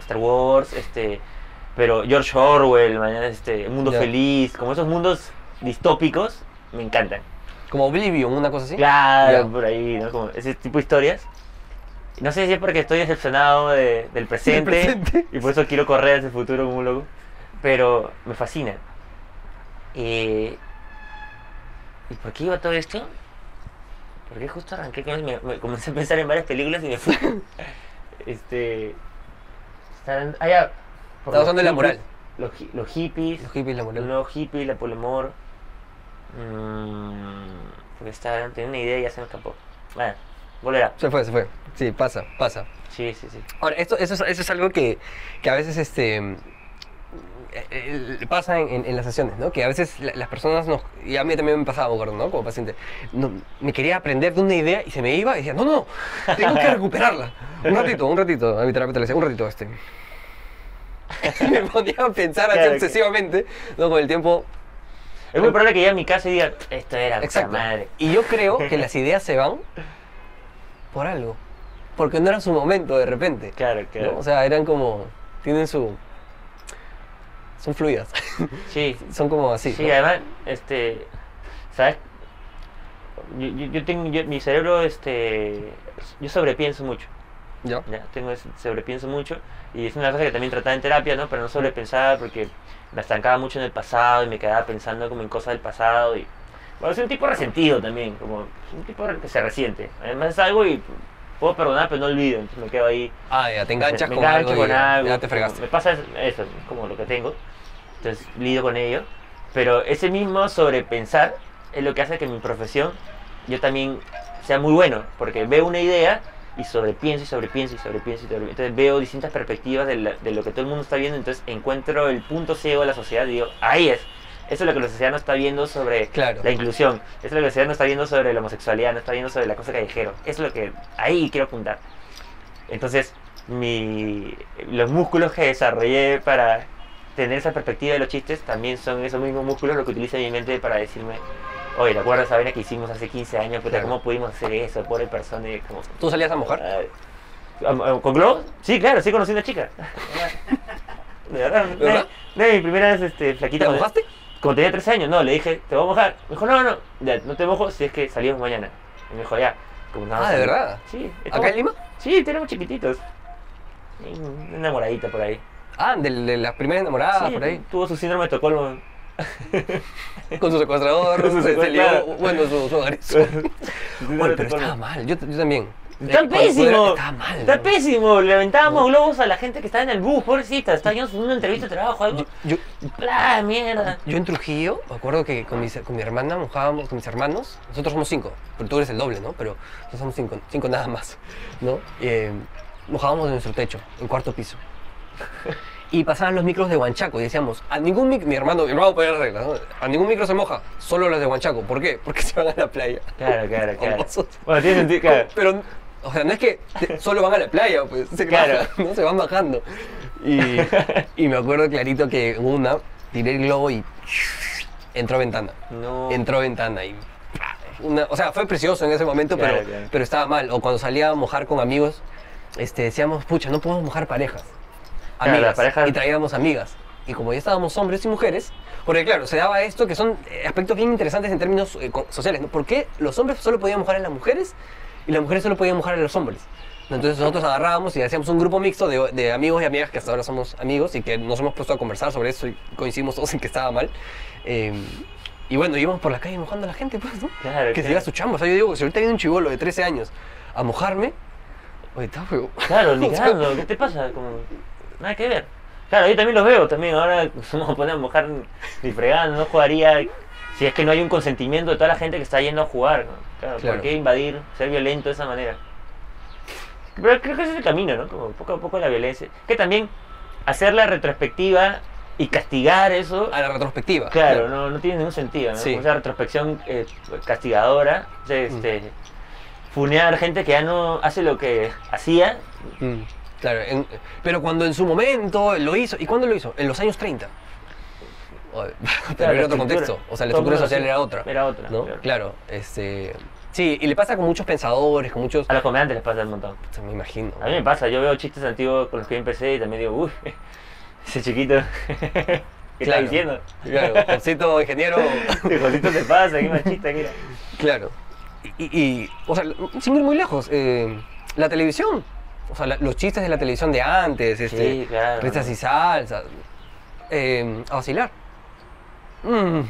Star Wars, este, pero George Orwell, mañana este, Mundo Ya. Feliz, como esos mundos distópicos, me encantan. Como Oblivion, una cosa así. Claro, Ya. por ahí, ¿no? Como ese tipo de historias. No sé si es porque estoy decepcionado de- del presente, presente. y por eso quiero correr hacia el futuro como un loco, pero me fascina. Eh, ¿Y por qué iba todo esto? Porque justo arranqué con me, me comencé a pensar en varias películas y me fui. este. están- ah, ya, Estaba usando la moral. Los, los hippies, Los hippies, la los moral. nuevos hippies, la poliamor. Mm, porque estaba, tenía una idea y ya se me escapó. Bueno, volverá. Se fue, se fue. Sí, pasa, pasa. Sí, sí, sí. Ahora, esto, eso, es, eso es algo que, que a veces este, eh, eh, pasa en, en- en las sesiones, ¿no? Que a veces la- las personas nos... Y a mí también me pasaba, ¿no? Como paciente. no, me quería aprender de una idea y se me iba y decía, no, no, tengo que recuperarla. Un ratito, un ratito. A mi terapeuta le decía, un ratito este. me ponía a pensar así Claro, que- obsesivamente, ¿no? Con el tiempo... Es muy probable que llegue a mi casa y diga, esto era Exacto. madre. Y yo creo que las ideas se van por algo. Porque no era su momento de repente. Claro, ¿no? claro. O sea, eran como. Tienen su. Son fluidas. sí, Son como así. sí, ¿no? además, este, ¿sabes? Yo, yo, yo tengo, yo- mi cerebro, este, yo sobrepienso mucho. ¿Ya? Ya, tengo sobrepienso mucho y es una cosa que también trataba en terapia, ¿no? Pero no sobrepensar porque me estancaba mucho en el pasado y me quedaba pensando como en cosas del pasado y... Bueno, soy un tipo resentido también, como un tipo que se resiente. Además es algo y puedo perdonar pero no olvido, entonces me quedo ahí... Ah, ya, te enganchas me con engancho algo. con algo, Ya te fregaste. Me pasa eso, es como lo que tengo. Entonces lidio con ello. Pero ese mismo sobrepensar es lo que hace que mi profesión yo también sea muy bueno. Porque veo una idea y sobrepienso y sobrepienso y sobrepienso y sobrepienso. Entonces veo distintas perspectivas de, la- de lo que todo el mundo está viendo. Entonces encuentro el punto ciego de la sociedad y digo, ahí es. Eso es lo que la sociedad no está viendo sobre Claro. la inclusión. Eso es lo que la sociedad no está viendo sobre la homosexualidad, no está viendo sobre la cosa callejero. Eso es lo que ahí quiero apuntar. Entonces, mi, los músculos que desarrollé para tener esa perspectiva de los chistes también son esos mismos músculos lo que utiliza mi mente para decirme, oye, ¿te acuerdas esa que hicimos hace 15 años? Puta, Claro. ¿Cómo pudimos hacer eso? Pobre persona. Como, ¿Tú salías a mojar? Ay, ¿am- am- ¿Con globos? Sí, claro, sí conocí una chica. De verdad, ¿De verdad? de, de mi primera vez este, ¿Te flaquita. cuando- mojaste? Cuando tenía 13 años, no, le dije, ¿te voy a mojar? Me dijo, no, no, ya, no te mojo si es que salimos mañana. Y me dijo, ya. Como Ah, ¿de verdad? Sí. ¿Acá en Lima? Sí, tenemos chiquititos. Una enamoradita por ahí. Ah, de, de las primeras enamoradas, Sí, por ahí. Tuvo su síndrome de Estocolmo. Con su secuestrador, Con su se, se lió, bueno, su, su agresor. De pero estaba mal, yo, yo también. Está Eh, pésimo. Estaba mal. Está ¿no? pésimo. Le aventábamos globos a la gente que estaba en el bus, pobrecita. Está yendo a una entrevista de trabajo, algo. Yo, ¡Ah, mierda! yo en Trujillo, me acuerdo que con, mis- con mi hermana mojábamos, con mis hermanos, nosotros somos cinco, pero tú eres el doble, ¿no? Pero nosotros somos cinco, cinco nada más, ¿no? Eh, mojábamos en nuestro techo, en cuarto piso. Y pasaban los micros de Huanchaco y decíamos, a ningún micro, mi hermano, mi hermano podía las reglas, ¿no? a ningún micro se moja, solo los de Huanchaco. ¿Por qué? Porque se van a la playa. Claro, claro, claro. Famosos. Bueno, tiene sentido, claro. Pero, o sea, no es que solo van a la playa, pues, se, Claro. bajan, ¿no? se van bajando. Y, y me acuerdo clarito que una tiré el globo y entró ventana. No. Entró ventana y... Una, o sea, fue precioso en ese momento, Claro, pero, claro. pero estaba mal. O cuando salía a mojar con amigos, este, decíamos, pucha, no podemos mojar parejas. Amigas. Y traíamos amigas. Y como ya estábamos hombres y mujeres, porque claro, se daba esto que son eh, aspectos bien interesantes en términos eh, sociales, ¿no? ¿Por qué los hombres solo podían mojar a las mujeres y las mujeres solo podían mojar a los hombres? Entonces nosotros agarrábamos y hacíamos un grupo mixto de, de amigos y amigas que hasta ahora somos amigos y que nos hemos puesto a conversar sobre eso y coincidimos todos en que estaba mal. Eh, y bueno, íbamos por la calle mojando a la gente, pues, ¿no? Claro, que se claro. diga su chamba. O sea, yo digo, si ahorita viene un chivolo de 13 años a mojarme, oye, está feo. Claro, ni O sea, ¿qué te pasa? Como, nada que ver. Claro, yo también los veo, también ahora ponen a mojar ni fregando, no jugaría si es que no hay un consentimiento de toda la gente que está yendo a jugar. ¿no? Claro, Claro. ¿por qué invadir, ser violento de esa manera? Pero creo que ese es el camino, ¿no? Como poco a poco la violencia. Que también hacer la retrospectiva y castigar eso, A la retrospectiva. claro, no, no tiene ningún sentido, ¿no? Sí. Esa retrospección eh, castigadora, este, funear gente que ya no hace lo que hacía, Mm, claro, en- pero cuando en su momento lo hizo, ¿y cuándo lo hizo? En los años 30. Oye, Pero Claro, era otro contexto, o sea, la estructura social era otra. Era otra, ¿no? claro. Claro, este... Sí, y le pasa con muchos pensadores, con muchos... A los comediantes les pasa un montón. Me imagino. A mí me pasa, yo veo chistes antiguos con los que yo empecé y también digo, uy, ese chiquito, ¿qué está diciendo? Claro, Josito, ingeniero... ¿Qué cosito te pasa? ¿Qué machista que era? Claro. Y, o sea, sin ir muy lejos, eh, la televisión. O sea, la- los chistes de la televisión de antes, este, Sí, claro. risas y salsas, eh, a vacilar. Mm,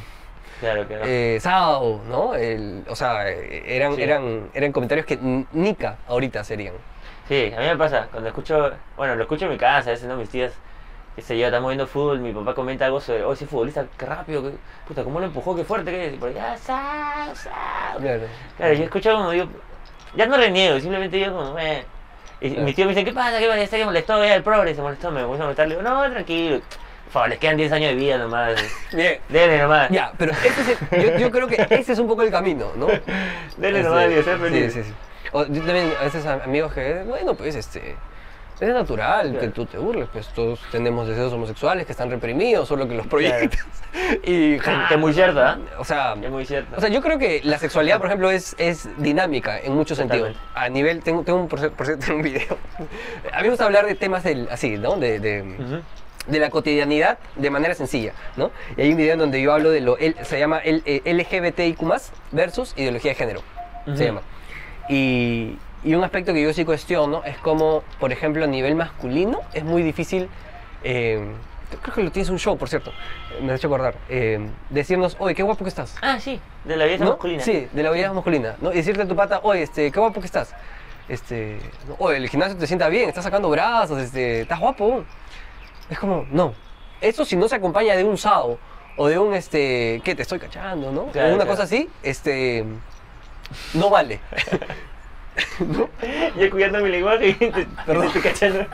Claro, claro. eh, Sao, ¿no? El- o sea, eran, Sí. eran, eran comentarios que n- Nika ahorita serían. Sí, a mí me pasa, cuando escucho, bueno, lo escucho en mi casa, a veces, ¿no? Mis tías, qué sé yo, estamos viendo fútbol, mi papá comenta algo sobre, oh, ese futbolista, qué rápido, qué, puta, cómo lo empujó, qué fuerte, qué, y por allá, Sao, Sao. Claro. Claro, yo escucho como digo, ya no reniego, simplemente digo como, eh. Y Claro. mis tíos me dicen, ¿qué pasa? ¿Qué pasa? Que molestó, ya el progre se molestó, me voy a molestar. Le digo, no, tranquilo. Por favor, les quedan 10 años de vida nomás. Bien. Dele nomás. Ya, pero ese es el- yo, yo creo que ese es un poco el camino, ¿no? Dele Este, nomás, Dios, ser feliz. Sí, sí, sí. O yo también a veces amigos que, bueno, pues este. Es natural que Claro. tú te burles, pues todos tenemos deseos homosexuales que están reprimidos, solo que los proyectas. Y Que, que es muy cierto, ¿ah? O sea, Es muy cierto. o sea, yo creo que la sexualidad, por ejemplo, es, es dinámica en muchos sentidos. A nivel, tengo, tengo un, por cierto, un video. A mí me gusta hablar de temas del, así, ¿no? De, de, Ujú. de la cotidianidad de manera sencilla, ¿no? Y hay un video en donde yo hablo de lo, el- se llama el, eh, LGBTIQ+, versus ideología de género, Ujú. se llama. Y, y un aspecto que yo sí cuestiono es como, por ejemplo, a nivel masculino es muy difícil, eh, creo que lo tienes en un show, por cierto, me has hecho acordar, eh, decirnos, oye, qué guapo que estás. Ah, sí, de la belleza ¿no? masculina. Sí, de la belleza masculina, ¿no? Y decirle a tu pata, oye, este, qué guapo que estás. Este, oye, el gimnasio te sienta bien, estás sacando brazos, este, estás guapo. Es como, no. Eso si no se acompaña de un sao o de un, este, ¿qué? Te estoy cachando, ¿no? Claro, o una claro. cosa así, este, no vale. Yo cuidando mi lenguaje y te, te Perdón. estoy cachando.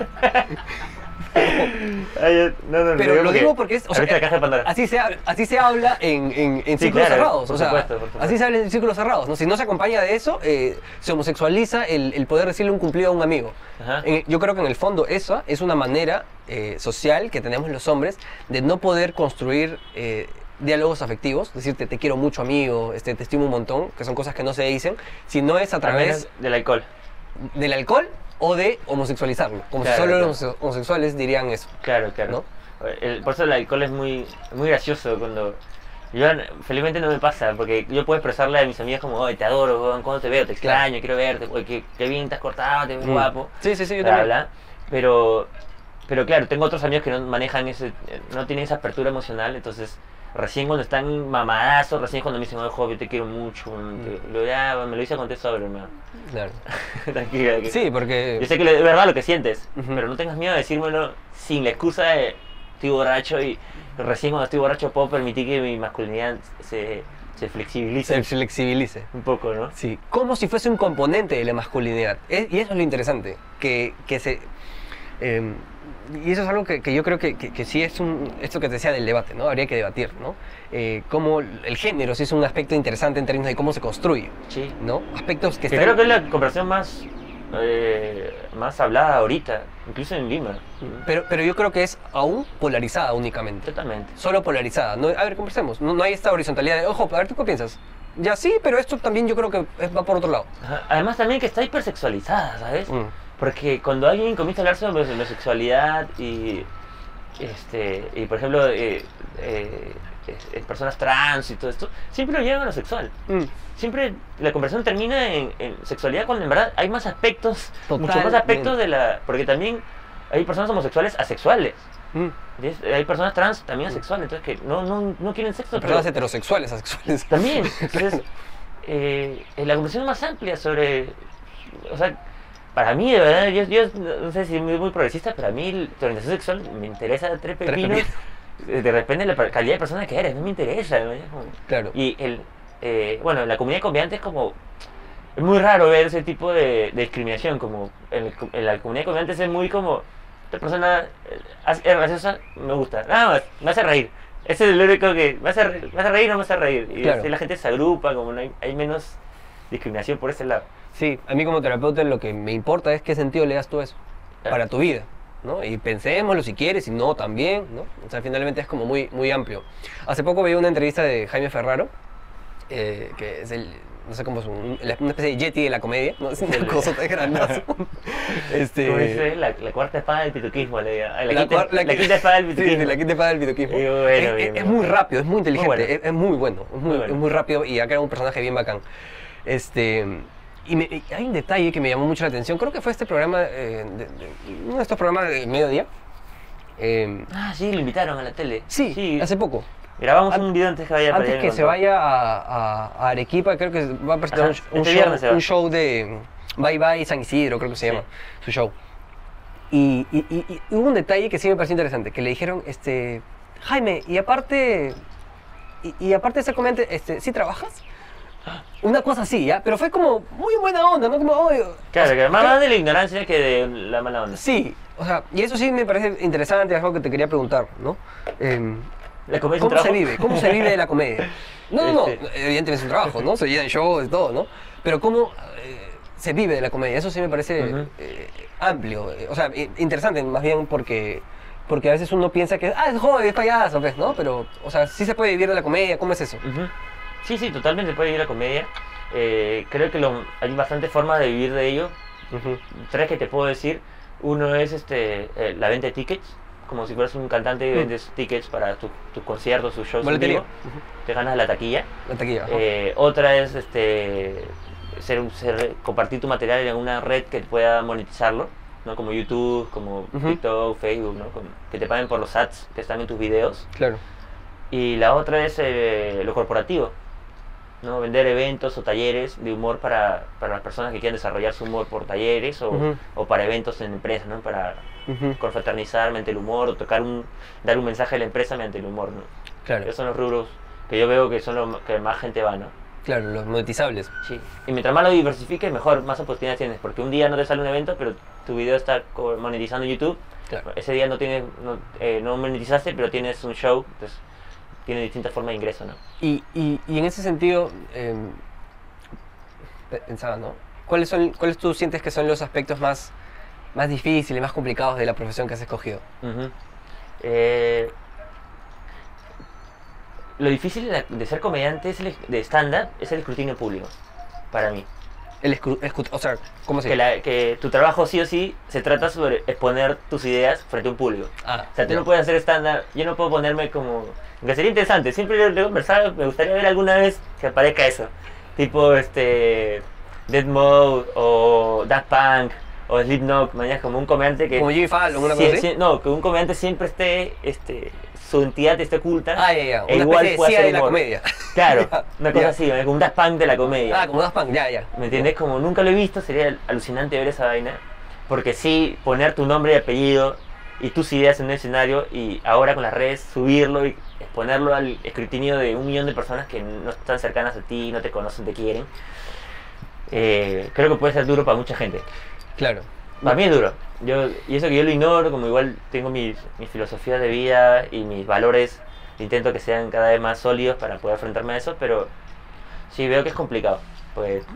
Ay, no, no, Pero lo digo porque es. o sea, abriste la caja de Pandora. así, se, habla- así se habla en, en, en Sí, círculos claro, cerrados. por o sea, supuesto, por supuesto. así se habla en círculos cerrados. ¿no? Si no se acompaña de eso, eh, se homosexualiza el, el poder decirle un cumplido a un amigo. En- yo creo que en el fondo esa es una manera eh, social que tenemos los hombres de no poder construir eh, diálogos afectivos, decirte te quiero mucho amigo, este, te estimo un montón, que son cosas que no se dicen, si no es a través del alcohol. del alcohol o de homosexualizarlo. Como Claro, si solo claro. los homose- homosexuales dirían eso. Claro, claro. ¿No? El- por eso el alcohol es muy, muy gracioso cuando... Yo felizmente no me pasa, porque yo puedo expresarle a mis amigas como, oye, te adoro, cuando te veo, te Claro. extraño, quiero verte, oye, qué, qué bien te has cortado, te ves Mm. guapo. Sí, sí, sí, yo también. bla. Pero, pero claro, tengo otros amigos que no manejan ese, no tienen esa apertura emocional, entonces recién cuando están mamadazos, recién cuando me dicen, joven, yo te quiero mucho, Mm. lo, ya, me lo hice con sobre, hermano. Claro. Tranquila. que- Sí, porque... Yo sé que es verdad lo que sientes, pero no tengas miedo de decírmelo sin la excusa de estoy borracho y recién cuando estoy borracho puedo permitir que mi masculinidad se, se flexibilice se flexibilice. un poco, ¿no? Sí, como si fuese un componente de la masculinidad. Es- y eso es lo interesante, que, que se... eh, y eso es algo que, que yo creo que, que, que sí es un, esto que te decía del debate, ¿no? Habría que debatir, ¿no? Eh, cómo el género sí es un aspecto interesante en términos de cómo se construye, Sí. ¿no? Aspectos que están... creo que es la conversación más, eh, más hablada ahorita, incluso en Lima. pero, pero yo creo que es aún polarizada únicamente. Totalmente. Solo polarizada. No, a ver, conversemos. No, no hay esta horizontalidad de, ojo, a ver, ¿tú qué piensas? Ya sí, pero esto también yo creo que va por otro lado. Además también que está hipersexualizada, ¿sabes? Mm. Porque cuando alguien comienza a hablar sobre homosexualidad y, este, y por ejemplo, eh, eh, eh, personas trans y todo esto, siempre lo llevan a lo sexual. Mm. Siempre la conversación termina en, en sexualidad cuando en verdad hay más aspectos, muchos más aspectos de la... Porque también hay personas homosexuales asexuales. Mm. Hay personas trans también asexuales, entonces que no, no, no quieren sexo. pero- Personas heterosexuales, asexuales. también. Entonces, eh, eh, la conversación más amplia sobre. O sea, para mí, de verdad, yo, yo no sé si es muy, progresista, pero a mí la orientación sexual me interesa tres pepinos. Eh, De repente, la calidad de persona que eres, no me interesa. Claro. Y el. eh, bueno, la comunidad comediante es como. Es muy raro ver ese tipo de, de discriminación. Como en, el- en la comunidad comediante es muy como. Esta persona eh, es graciosa, me gusta. Nada más, me hace reír. Ese es el único que. Me hace, re- me hace reír o no me hace reír. Y Claro. la gente se agrupa, como no hay, hay menos discriminación por ese lado. Sí, a mí como terapeuta lo que me importa es qué sentido le das tú a eso Claro. para tu vida, ¿no? Y pensémoslo si quieres, si no también, ¿no? O sea, finalmente es como muy, muy amplio. Hace poco veía una entrevista de Jaime Ferraro, eh, que es el, no sé cómo es, un- una especie de yeti de la comedia, ¿no? Es una cosa tan grandazo. este, dice, la, la cuarta espada del pituquismo, le digo. La, la quinta, la espada del pituquismo. sí, la quinta espada del pituquismo. Y bueno, es, bien, es- es muy rápido, es muy inteligente, bueno. es, es muy bueno, es muy, Muy bueno. es muy rápido y ha creado un personaje bien bacán. Este, y, me- y hay un detalle que me llamó mucho la atención, creo que fue este programa, eh, de- de- uno de estos programas de mediodía. Eh, Ah, sí, lo invitaron a la tele. sí, hace poco. Grabamos un video antes que vaya para Antes que se vaya a, a- a Arequipa, creo que va a presentar Ajá, un, un este show, un show de Bye Bye San Isidro, creo que se Sí. llama su show. Y, y- y- y hubo un detalle que sí me pareció interesante, que le dijeron, este, Jaime, y aparte, y, y aparte de ser comediante, este, ¿sí trabajas? Una cosa así, ¿ya? Pero fue como muy buena onda, ¿no? Como, Claro, sea, que más de la ignorancia que de la mala onda. Sí, o sea, y eso sí me parece interesante, algo que te quería preguntar, ¿no? Em, La comedia ¿Cómo se vive? ¿Cómo se vive de la comedia? No, no, no, Este. evidentemente es un trabajo, ¿no? Se llenan shows y todo, ¿no? Pero ¿cómo eh, se vive de la comedia? Eso sí me parece eh, amplio, eh, o sea, interesante más bien porque, porque a veces uno piensa que, ah, es joven, es payaso, pues, ¿no? Pero, o sea, sí se puede vivir de la comedia, ¿cómo es eso? Ujú. Sí, sí, totalmente puede vivir la comedia. Eh, creo que lo- hay bastantes formas de vivir de ello. Tres que te puedo decir. Uno es este, eh, la venta de tickets. Como si fueras un cantante y vendes tickets para tu- tus conciertos, tus shows en. Te ganas la taquilla. La taquilla. Eh, otra es este, ser, un- ser- compartir tu material en una red que pueda monetizarlo, ¿no? como YouTube, como. TikTok, Facebook, ¿no? Como que te paguen por los ads que están en tus videos. Claro. Y la otra es eh, lo corporativo, ¿no? vender eventos o talleres de humor para, para las personas que quieran desarrollar su humor por talleres o, o para eventos en empresas, ¿no? para Ujú, confraternizar mediante el humor o tocar un, dar un mensaje a la empresa mediante el humor. ¿no? Claro. Esos son los rubros que yo veo que son los que más gente va. ¿no? Claro, los monetizables. Sí. Y mientras más lo diversifiques, mejor, más oportunidades tienes. Porque un día no te sale un evento, pero tu video está monetizando en YouTube. Claro. Ese día no tienes, no, eh, no monetizaste, pero tienes un show. Entonces, tiene distintas formas de ingreso, ¿no? Y, y, y en ese sentido, eh, pe- pensaba, ¿no? ¿Cuáles, son, ¿Cuáles tú sientes que son los aspectos más, más difíciles, más complicados de la profesión que has escogido? Ujú. Eh, lo difícil de, de ser comediante es el- de stand-up es el escrutinio público, para mí. El o sea, ¿cómo se Que, la- que tu trabajo sí o sí se trata sobre exponer tus ideas frente a un público. Ah, O sea, tú ya. no puedes hacer stand-up, yo no puedo ponerme como... Que sería interesante, siempre lo he conversado, me gustaría ver alguna vez que aparezca eso. Tipo, este... Dead Mode o Daft Punk o Slipknot, mañana como un comediante que... Como Jimmy Fallon, una cosa sí, no, que un comediante siempre esté, este, su entidad esté oculta. Ah, ya, ya. e Una igual de puede hacer de la comedia. Claro, Ya, una cosa ya. así, como un Daft Punk de la comedia. Ah, como Daft Punk, ya, ya. ¿Me entiendes? Como nunca lo he visto, sería alucinante ver esa vaina. Porque sí, poner tu nombre y apellido y tus ideas en un escenario y ahora con las redes subirlo y exponerlo al escrutinio de un millón de personas que no están cercanas a ti, no te conocen, te quieren. eh, creo que puede ser duro para mucha gente. Claro. Para mí es duro. Yo, y eso que yo lo ignoro, como igual tengo mis, mis filosofías de vida y mis valores, intento que sean cada vez más sólidos para poder enfrentarme a eso, pero sí veo que es complicado. Pues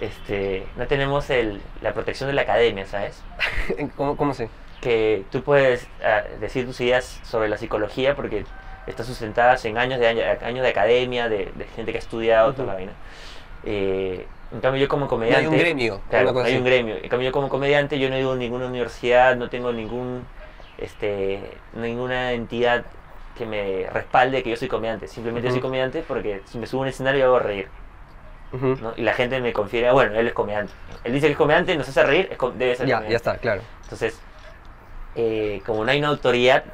este, no tenemos el, la protección de la academia, ¿sabes? ¿Cómo, cómo se? Que tú puedes ah, decir tus ideas sobre la psicología porque están sustentadas en años de, año- años de academia, de, de gente que ha estudiado, toda la vaina. Eh, en cambio yo como No comediante... hay un gremio. Claro, cosa hay un gremio. En cambio, yo como comediante, yo no he ido a ninguna universidad, no tengo ningún, este, ninguna entidad que me respalde que yo soy comediante. Simplemente yo soy Ujú. comediante porque si me subo a un escenario hago reír. ¿no? Y la gente me confiere, "Ah, bueno, él es comediante. Él dice que es comediante, nos hace reír, es debe ser Ya, comediante. ya está, claro. Entonces, eh, como no hay una autoridad,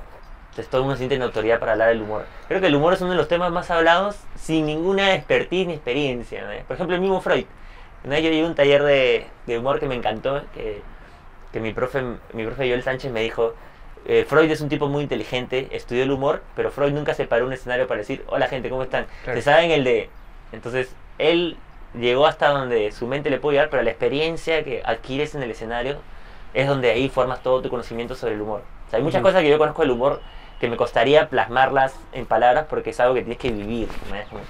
entonces todo el mundo siente una autoridad para hablar del humor. Creo que el humor es uno de los temas más hablados sin ninguna expertise ni experiencia. ¿no? Por ejemplo, el mismo Freud. Una vez yo llevé un taller de, de humor que me encantó, que, que mi profe, mi profe Joel Sánchez me dijo, eh, Freud es un tipo muy inteligente, estudió el humor, pero Freud nunca se paró un escenario para decir, hola gente, ¿cómo están? Claro. Se saben el de... Entonces, él llegó hasta donde su mente le puede llegar, pero la experiencia que adquieres en el escenario es donde ahí formas todo tu conocimiento sobre el humor. O sea, hay muchas cosas que yo conozco del humor que me costaría plasmarlas en palabras porque es algo que tienes que vivir. ¿no? Es Como,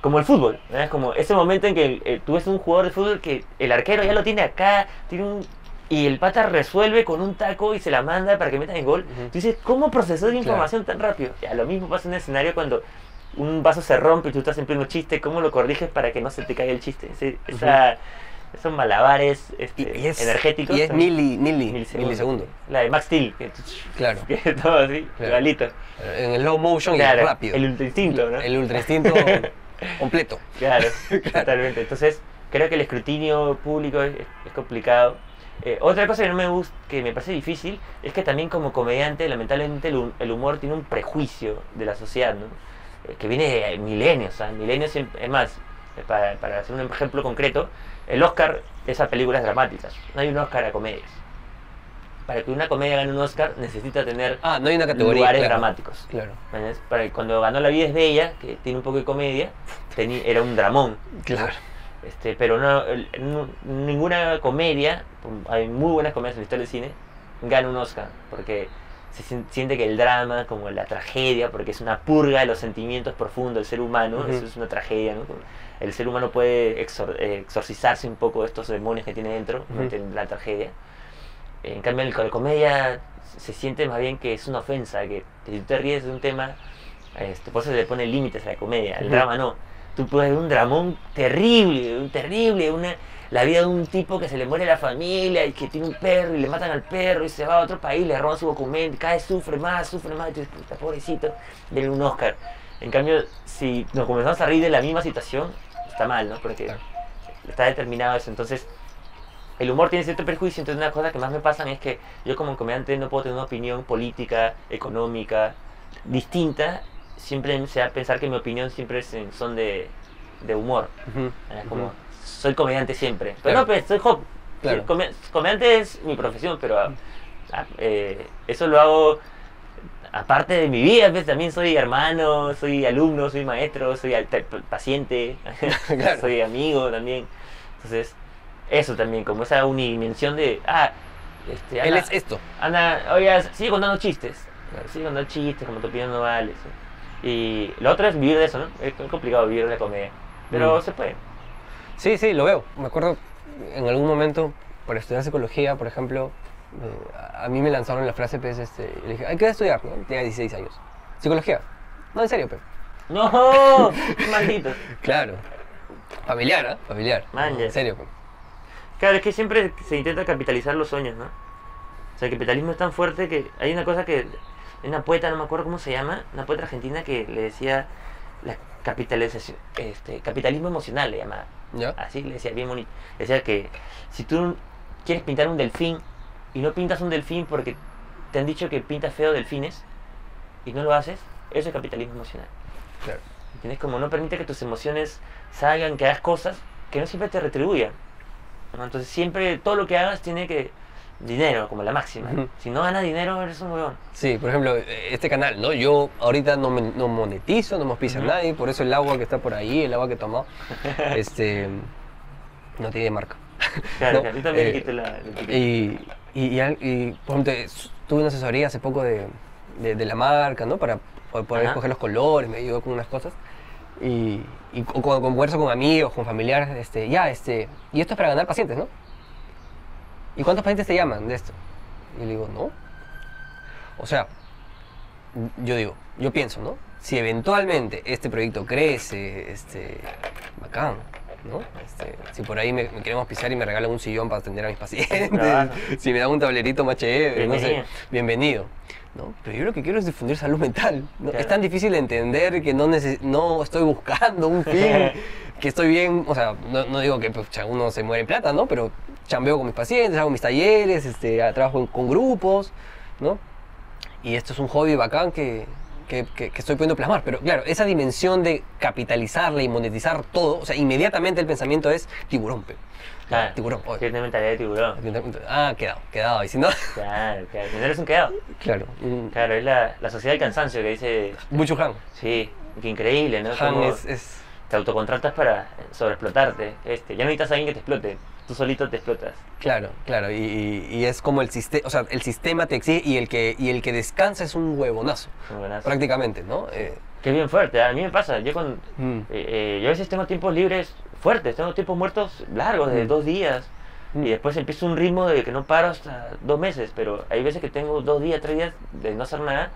como el fútbol, ¿no? es como ese momento en que eh, tú ves un jugador de fútbol que el arquero ya lo tiene acá, tiene un y el pata resuelve con un taco y se la manda para que metan el gol. Ujú. Tú dices, ¿cómo procesó la información tan rápido? Ya, lo mismo pasa en un escenario cuando un vaso se rompe y tú estás en pleno chiste, ¿cómo lo corriges para que no se te caiga el chiste? Ese- esa- Esos malabares este, Y, y es, energéticos. Y es son mili, mili, milisegundos. milisegundos. La de Max Steel, que, Claro. que todo así, Claro. En el low motion y Claro, rápido. el ultra instinto, ¿no? El ultra instinto completo. Claro, totalmente. Entonces, creo que el escrutinio público es, es complicado. Eh, otra cosa que no me gusta, que me parece difícil, es que también como comediante, lamentablemente, el, hu- el humor tiene un prejuicio de la sociedad, ¿no? Eh, que viene de milenios, ¿sabes? Milenios, es más, para, para hacer un ejemplo concreto, el Oscar es a películas dramáticas, no hay un Oscar a comedias. Para que una comedia gane un Oscar, necesita tener Ah, no hay una categoría. lugares claro. dramáticos. Claro, ¿Entendés? Para que cuando ganó La vida es bella, que tiene un poco de comedia, era un dramón. claro. Este, pero no, no- ninguna comedia, hay muy buenas comedias en la historia del cine, gana un Oscar, porque se sien- siente que el drama, como la tragedia, porque es una purga de los sentimientos profundos del ser humano, eso es una tragedia, ¿no? El ser humano puede exor- eh, exorcizarse un poco de estos demonios que tiene dentro, mediante la tragedia. En cambio, con la comedia se siente más bien que es una ofensa, que si tú te ríes de un tema, este, por eso se le pone límites a la comedia, el drama no. Tú puedes ver un dramón terrible, un terrible, una, la vida de un tipo que se le muere la familia y que tiene un perro y le matan al perro y se va a otro país, le roban su documento, cada vez sufre más, sufre más, y tú dices, puta, pobrecito, denle un Oscar. En cambio, si nos comenzamos a reír de la misma situación, está mal, ¿no? Porque Claro. está determinado eso. Entonces, el humor tiene cierto perjuicio, entonces una cosa que más me pasan es que yo como comediante no puedo tener una opinión política, económica, distinta, siempre se va a pensar que mi opinión siempre es en son de, de humor. Ujú, Es como, ujú. soy comediante siempre. Pero Claro. no, pues soy hop. Claro. Come- comediante es mi profesión, pero ah, ah, eh, eso lo hago aparte de mi vida, pues también soy hermano, soy alumno, soy maestro, soy paciente, Claro. soy amigo también. Entonces, eso también, como esa unidimensión de, ah, este, Él es esto. Ana, oye, sigue contando chistes. Sigue contando chistes, como tu opinión no vale. sí. Y lo otro es vivir de eso, ¿no? Es complicado vivir de la comedia. Pero Mm. se puede. Sí, sí, lo veo. Me acuerdo en algún momento, para estudiar psicología, por ejemplo, a a mí me lanzaron la frase, pues, este, y le dije, hay que estudiar, ¿no? Tenía 16 años. Psicología. No, en serio, pero. ¡No! ¡Qué maldito! Claro. Familiar, ¿ah? Familiar. Man. En serio, pe. Claro, es que siempre se intenta capitalizar los sueños, ¿no? O sea, el capitalismo es tan fuerte que hay una cosa que. Una poeta, no me acuerdo cómo se llama, una poeta argentina que le decía la capitalización, este, capitalismo emocional le llamaba. ¿Ya? Así le decía, bien bonito. Decía que si tú quieres pintar un delfín y no pintas un delfín porque te han dicho que pintas feo delfines y no lo haces, eso es capitalismo emocional. Claro. ¿Entiendes? Como no permite que tus emociones salgan, que hagas cosas que no siempre te retribuyan. ¿no? Entonces siempre todo lo que hagas tiene que... Dinero, como la máxima. Si no ganas dinero, eres un huevón. Sí, por ejemplo, este canal, ¿no? Yo ahorita no, me- no monetizo, no me auspicia Ujú. nadie, por eso el agua que está por ahí, el agua que he tomado, este, no tiene marca. Claro, No, claro. Yo también eh, quité la, la. Y, y, y por ejemplo, tuve una asesoría hace poco de, de, de la marca, ¿no? Para po- poder Ajá. escoger los colores, me ayudó con unas cosas. Y, y cu- cuando converso con amigos, con familiares, este, ya, este, y esto es para ganar pacientes, ¿no? ¿Y cuántos pacientes te llaman de esto? Y le digo, no. O sea, yo digo, yo pienso, ¿no? Si eventualmente este proyecto crece, este, bacán, ¿no? Este, si por ahí me, me quieren auspiciar y me regalan un sillón para atender a mis pacientes, Claro. si me dan un tablerito más chévere, no sé, Bienvenido. ¿no? Pero yo lo que quiero es difundir salud mental. ¿no? Claro. Es tan difícil de entender que no, neces- no estoy buscando un fin, que estoy bien, o sea, no, no digo que pues, uno se muere en plata, ¿no? Pero chambeo con mis pacientes, hago mis talleres, este, trabajo en- con grupos, ¿no? Y esto es un hobby bacán que, que, que- que estoy pudiendo plasmar. Pero claro, esa dimensión de capitalizarla y monetizar todo, o sea, inmediatamente el pensamiento es tiburón, pe. Claro. Tiburón, oye. Tiene mentalidad de tiburón. Ah, quedado, quedado. Y si no, Claro, claro. No eres un quedado. claro. Claro, es la, la sociedad del cansancio que dice, Mucho Han. sí, qué increíble, ¿no? Han es, es- te autocontratas para sobreexplotarte. Este, ya no necesitas a alguien que te explote, tú solito te explotas. Claro, claro. Y, y- y es como el sistema, o sea, el sistema te exige y el que, y el que descansa es un huevonazo, Muy buenazo. prácticamente, ¿no? Eh, Qué bien fuerte, a mí me pasa, yo con... mm, eh, eh, yo a veces tengo tiempos libres fuertes, tengo tiempos muertos largos, de Mm. dos días, Mm. y después empiezo un ritmo de que no paro hasta dos meses, pero hay veces que tengo dos días, tres días de no hacer nada,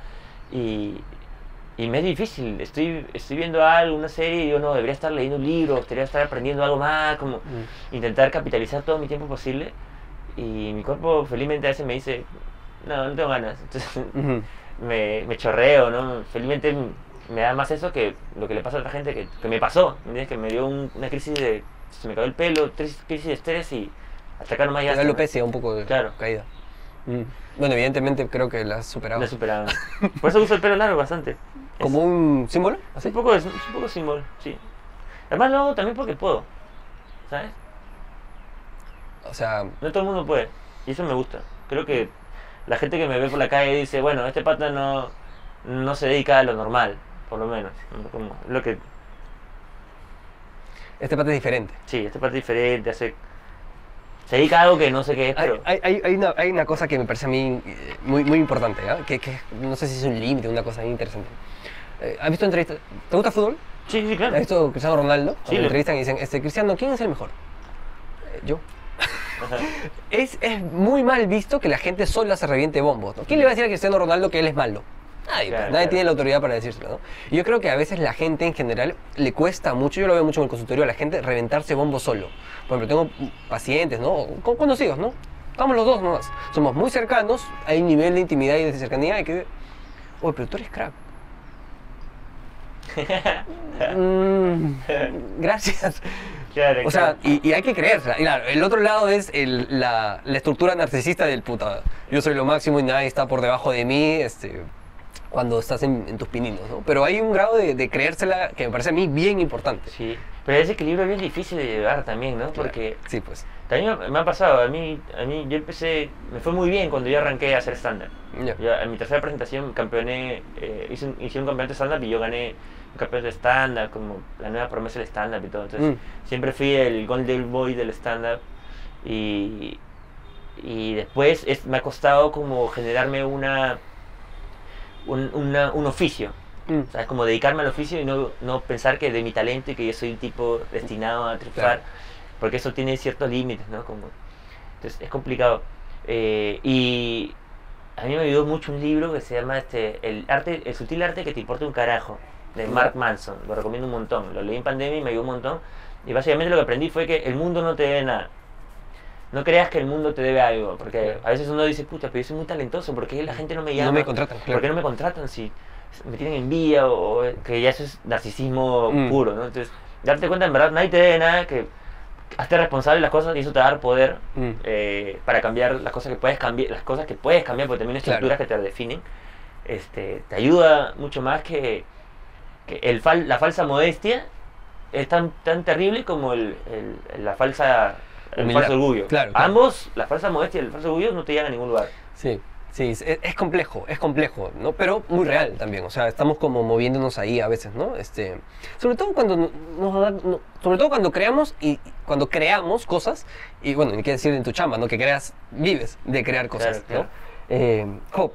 y, y me es difícil, estoy, estoy viendo algo, una serie, y yo no, debería estar leyendo un libro, debería estar aprendiendo algo más, como mm. intentar capitalizar todo mi tiempo posible, y mi cuerpo felizmente a veces me dice, no, no tengo ganas, entonces me, me chorreo, ¿no? Felizmente me da más eso que lo que le pasa a otra gente que, que me pasó. Que me dio un- una crisis de... Se me cayó el pelo, tres- crisis de estrés y hasta acá nomás Te ya... da alopecia, un poco de Claro. caída. Mm. Bueno, evidentemente creo que la has superado. Lo he superado. Por eso uso el pelo largo bastante. ¿Como un símbolo? ¿Así? un poco, es un poco símbolo, sí. Además lo hago también porque puedo, ¿sabes? O sea, No todo el mundo puede. Y eso me gusta. Creo que la gente que me ve por la calle dice, bueno, este pata no, no se dedica a lo normal, por lo menos. lo que este parte es diferente. Sí, esta parte es diferente, hace... Se dedica a algo que no sé qué es, Hay, pero... hay, hay- hay una, hay una cosa que me parece a mí eh, muy, muy importante, ¿ah? que, que no sé si es un límite, una cosa muy interesante. Eh, ¿Has visto entrevistas? ¿Te gusta el fútbol? Sí, sí, claro. ¿Has visto Cristiano Ronaldo? Sí, Cuando lo- entrevistan y dicen, este, Cristiano, ¿quién es el mejor? Eh, yo. Es, es muy mal visto que la gente sola se reviente bombos. ¿no? ¿Quién le va a decir a Cristiano Ronaldo que él es malo? Nadie, Claro, nadie claro. tiene la autoridad para decírselo. ¿no? Y yo creo que a veces la gente en general le cuesta mucho, yo lo veo mucho en el consultorio, a la gente reventarse bombos solo. Por ejemplo, tengo pacientes, ¿no? Con- conocidos, ¿no? Estamos los dos nomás. Somos muy cercanos, hay un nivel de intimidad y de cercanía que... Oye, pero tú eres crack. Mm, gracias. Claro, O sea, claro. y, y hay que claro, el otro lado es el- la, la estructura narcisista del puta. Yo soy lo máximo y nadie está por debajo de mí este, cuando estás en, en tus pininos, ¿no? Pero hay un grado de, de creérsela que me parece a mí bien importante. Sí. Pero ese equilibrio es bien difícil de llevar también, ¿no? Porque Sí, pues. también me ha pasado, a mí, a mí yo empecé, me fue muy bien cuando yo arranqué a hacer stand-up. Ya. Yo, en mi tercera presentación campeoné, eh, hice, un, hice un campeonato de stand-up y yo gané un campeonato de stand-up, como la nueva promesa del stand-up y todo. Entonces, Mm. siempre fui el Golden Boy del stand-up y, y después es, me ha costado como generarme una, un, una- un oficio. Mm. ¿Sabes? Como dedicarme al oficio y no, no pensar que de mi talento y que yo soy un tipo destinado a triunfar, Claro. porque eso tiene ciertos límites, ¿no? Como, entonces es complicado. Eh, y a mí me ayudó mucho un libro que se llama este, el, arte, el sutil arte que te importa un carajo, de Mark Manson. Lo recomiendo un montón. Lo leí en pandemia y me ayudó un montón. Y básicamente lo que aprendí fue que el mundo no te debe nada. No creas que el mundo te debe algo, porque a veces uno dice, puta, pero yo soy muy talentoso, ¿por qué la gente no me llama? No me contratan, claro. ¿Por qué no me contratan si me tienen envidia o, o que ya eso es narcisismo Mm. puro, ¿no? Entonces, darte cuenta, en verdad, nadie te debe nada, que hazte responsable de las cosas y eso te va a dar poder Mm. eh, para cambiar las cosas que puedes cambiar, las cosas que puedes cambiar, porque también hay Claro. estructuras que te definen. Este, te ayuda mucho más que, que el fal- la falsa modestia es tan, tan terrible como el, el- la falsa el Humildad. falso orgullo. Claro, claro. Ambos, la falsa modestia y el falso orgullo, no te llevan a ningún lugar. Sí, sí, es, es complejo, es complejo, ¿no? Pero muy real también, o sea, estamos como moviéndonos ahí a veces, ¿no? Este, sobre todo cuando no- nos da- no- sobre todo cuando creamos y cuando creamos cosas, y bueno, ni qué decir en tu chamba, ¿no? Que creas, vives de crear cosas, Claro, ¿no? Eh, Jo,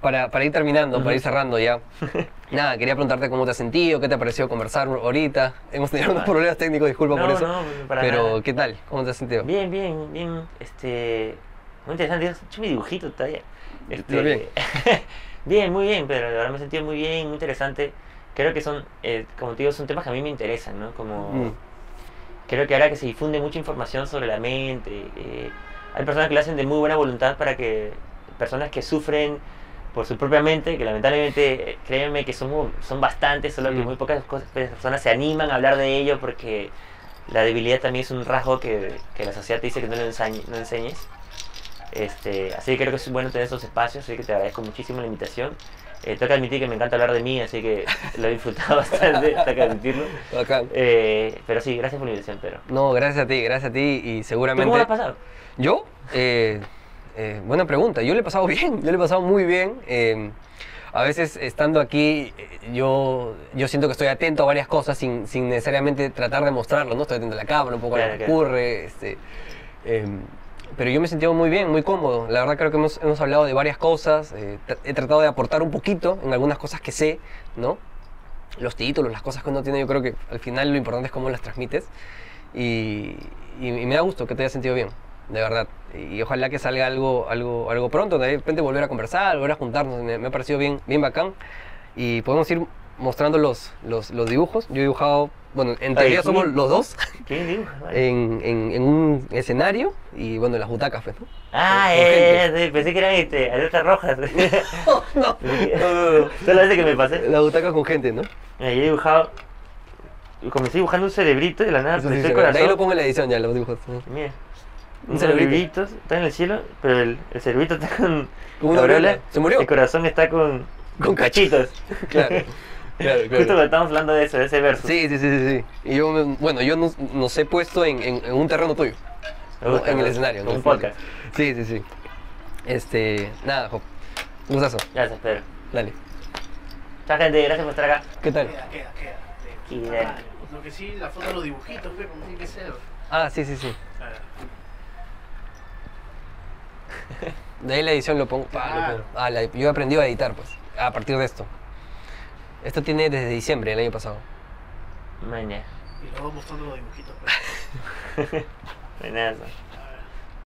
para, para ir terminando, para ir cerrando ya, nada, quería preguntarte cómo te has sentido, qué te pareció conversar ahorita, hemos tenido unos Ah. problemas técnicos, disculpa por No, eso, no, para pero nada. ¿qué tal? ¿Cómo te has sentido? Bien, bien, bien, este, muy interesante, hecho mi dibujito todavía. Este, bien. bien, muy bien, pero la verdad me he sentido muy bien, muy interesante. Creo que son, eh, como te digo, son temas que a mí me interesan, ¿no? Como, Mm, creo que ahora que se difunde mucha información sobre la mente, eh, hay personas que lo hacen de muy buena voluntad para que personas que sufren por su propia mente, que lamentablemente, eh, créeme que son, son bastantes, solo que Mm. muy pocas cosas- personas se animan a hablar de ello porque la debilidad también es un rasgo que, que la sociedad te dice que no lo ensañe- no enseñes. Este, así que creo que es bueno tener esos espacios, así que te agradezco muchísimo la invitación. Eh, tengo que admitir que me encanta hablar de mí, así que lo he disfrutado bastante, tengo que admitirlo. bacán. Eh, pero sí, gracias por la invitación, pero... No, gracias a ti, gracias a ti y ¿Tú seguramente... cómo lo has pasado? Yo, eh, eh, buena pregunta. Yo le he pasado bien, yo le he pasado muy bien. eh, a veces estando aquí, yo, yo siento que estoy atento a varias cosas sin, sin necesariamente tratar de mostrarlo, ¿no? Estoy atento a la cámara, un poco a Claro, lo que claro. ocurre. Este, eh, pero yo me sentido muy bien, muy cómodo. La verdad creo que hemos, hemos hablado de varias cosas. eh, he tratado de aportar un poquito en algunas cosas que sé, ¿no? Los títulos, las cosas que uno tiene, yo creo que al final lo importante es cómo las transmites. Y, me da gusto que te hayas sentido bien, de verdad. Y ojalá que salga algo, algo, algo pronto, de repente volver a conversar, volver a juntarnos. Me, me ha parecido bien, bien bacán. Y podemos ir mostrando los, los, los dibujos. Yo he dibujado, bueno, en teoría somos los dos ¿Qué dibujas? Vale. en, en, en un escenario y bueno, las butacas, pues, ¿no? Ah, eh, sí, pensé que eran este, alertas rojas. no, no, Solo ese que me pasé. La butaca con gente, ¿no? Mira, yo he dibujado. Comencé dibujando un cerebrito y de la nada sí el de ahí lo corazón. pongo en la edición ya, los dibujos. ¿no? Mira. Un cerebrito. está en el cielo, pero el, el cerebrito está con. Una la aureola, aureola. ¿Se murió? El corazón está con. Con cachitos. Claro, claro, Justo cuando estábamos hablando de eso, de ese verso. Sí, sí, sí, sí, sí. Y yo, me- bueno, yo nos, nos he puesto en, en- en un terreno tuyo. Gusta, en el escenario. En un podcast. Sí, sí, sí. Este, nada, Job. Un gustazo. Gracias, Pedro. Dale. Chao, gente. Gracias por estar acá. ¿Qué tal? Queda, queda, queda. De- Lo que sí, la foto de los dibujitos, fue como tiene que ser. Ah, sí, sí, sí. Ah, De ahí la edición lo pongo. pa, lo Claro. pongo. Ah, la- yo he aprendido a editar, pues, a partir de esto. Esto tiene desde diciembre del año pasado. Mañana. Y luego mostrando los dibujitos. pues. Buenazo.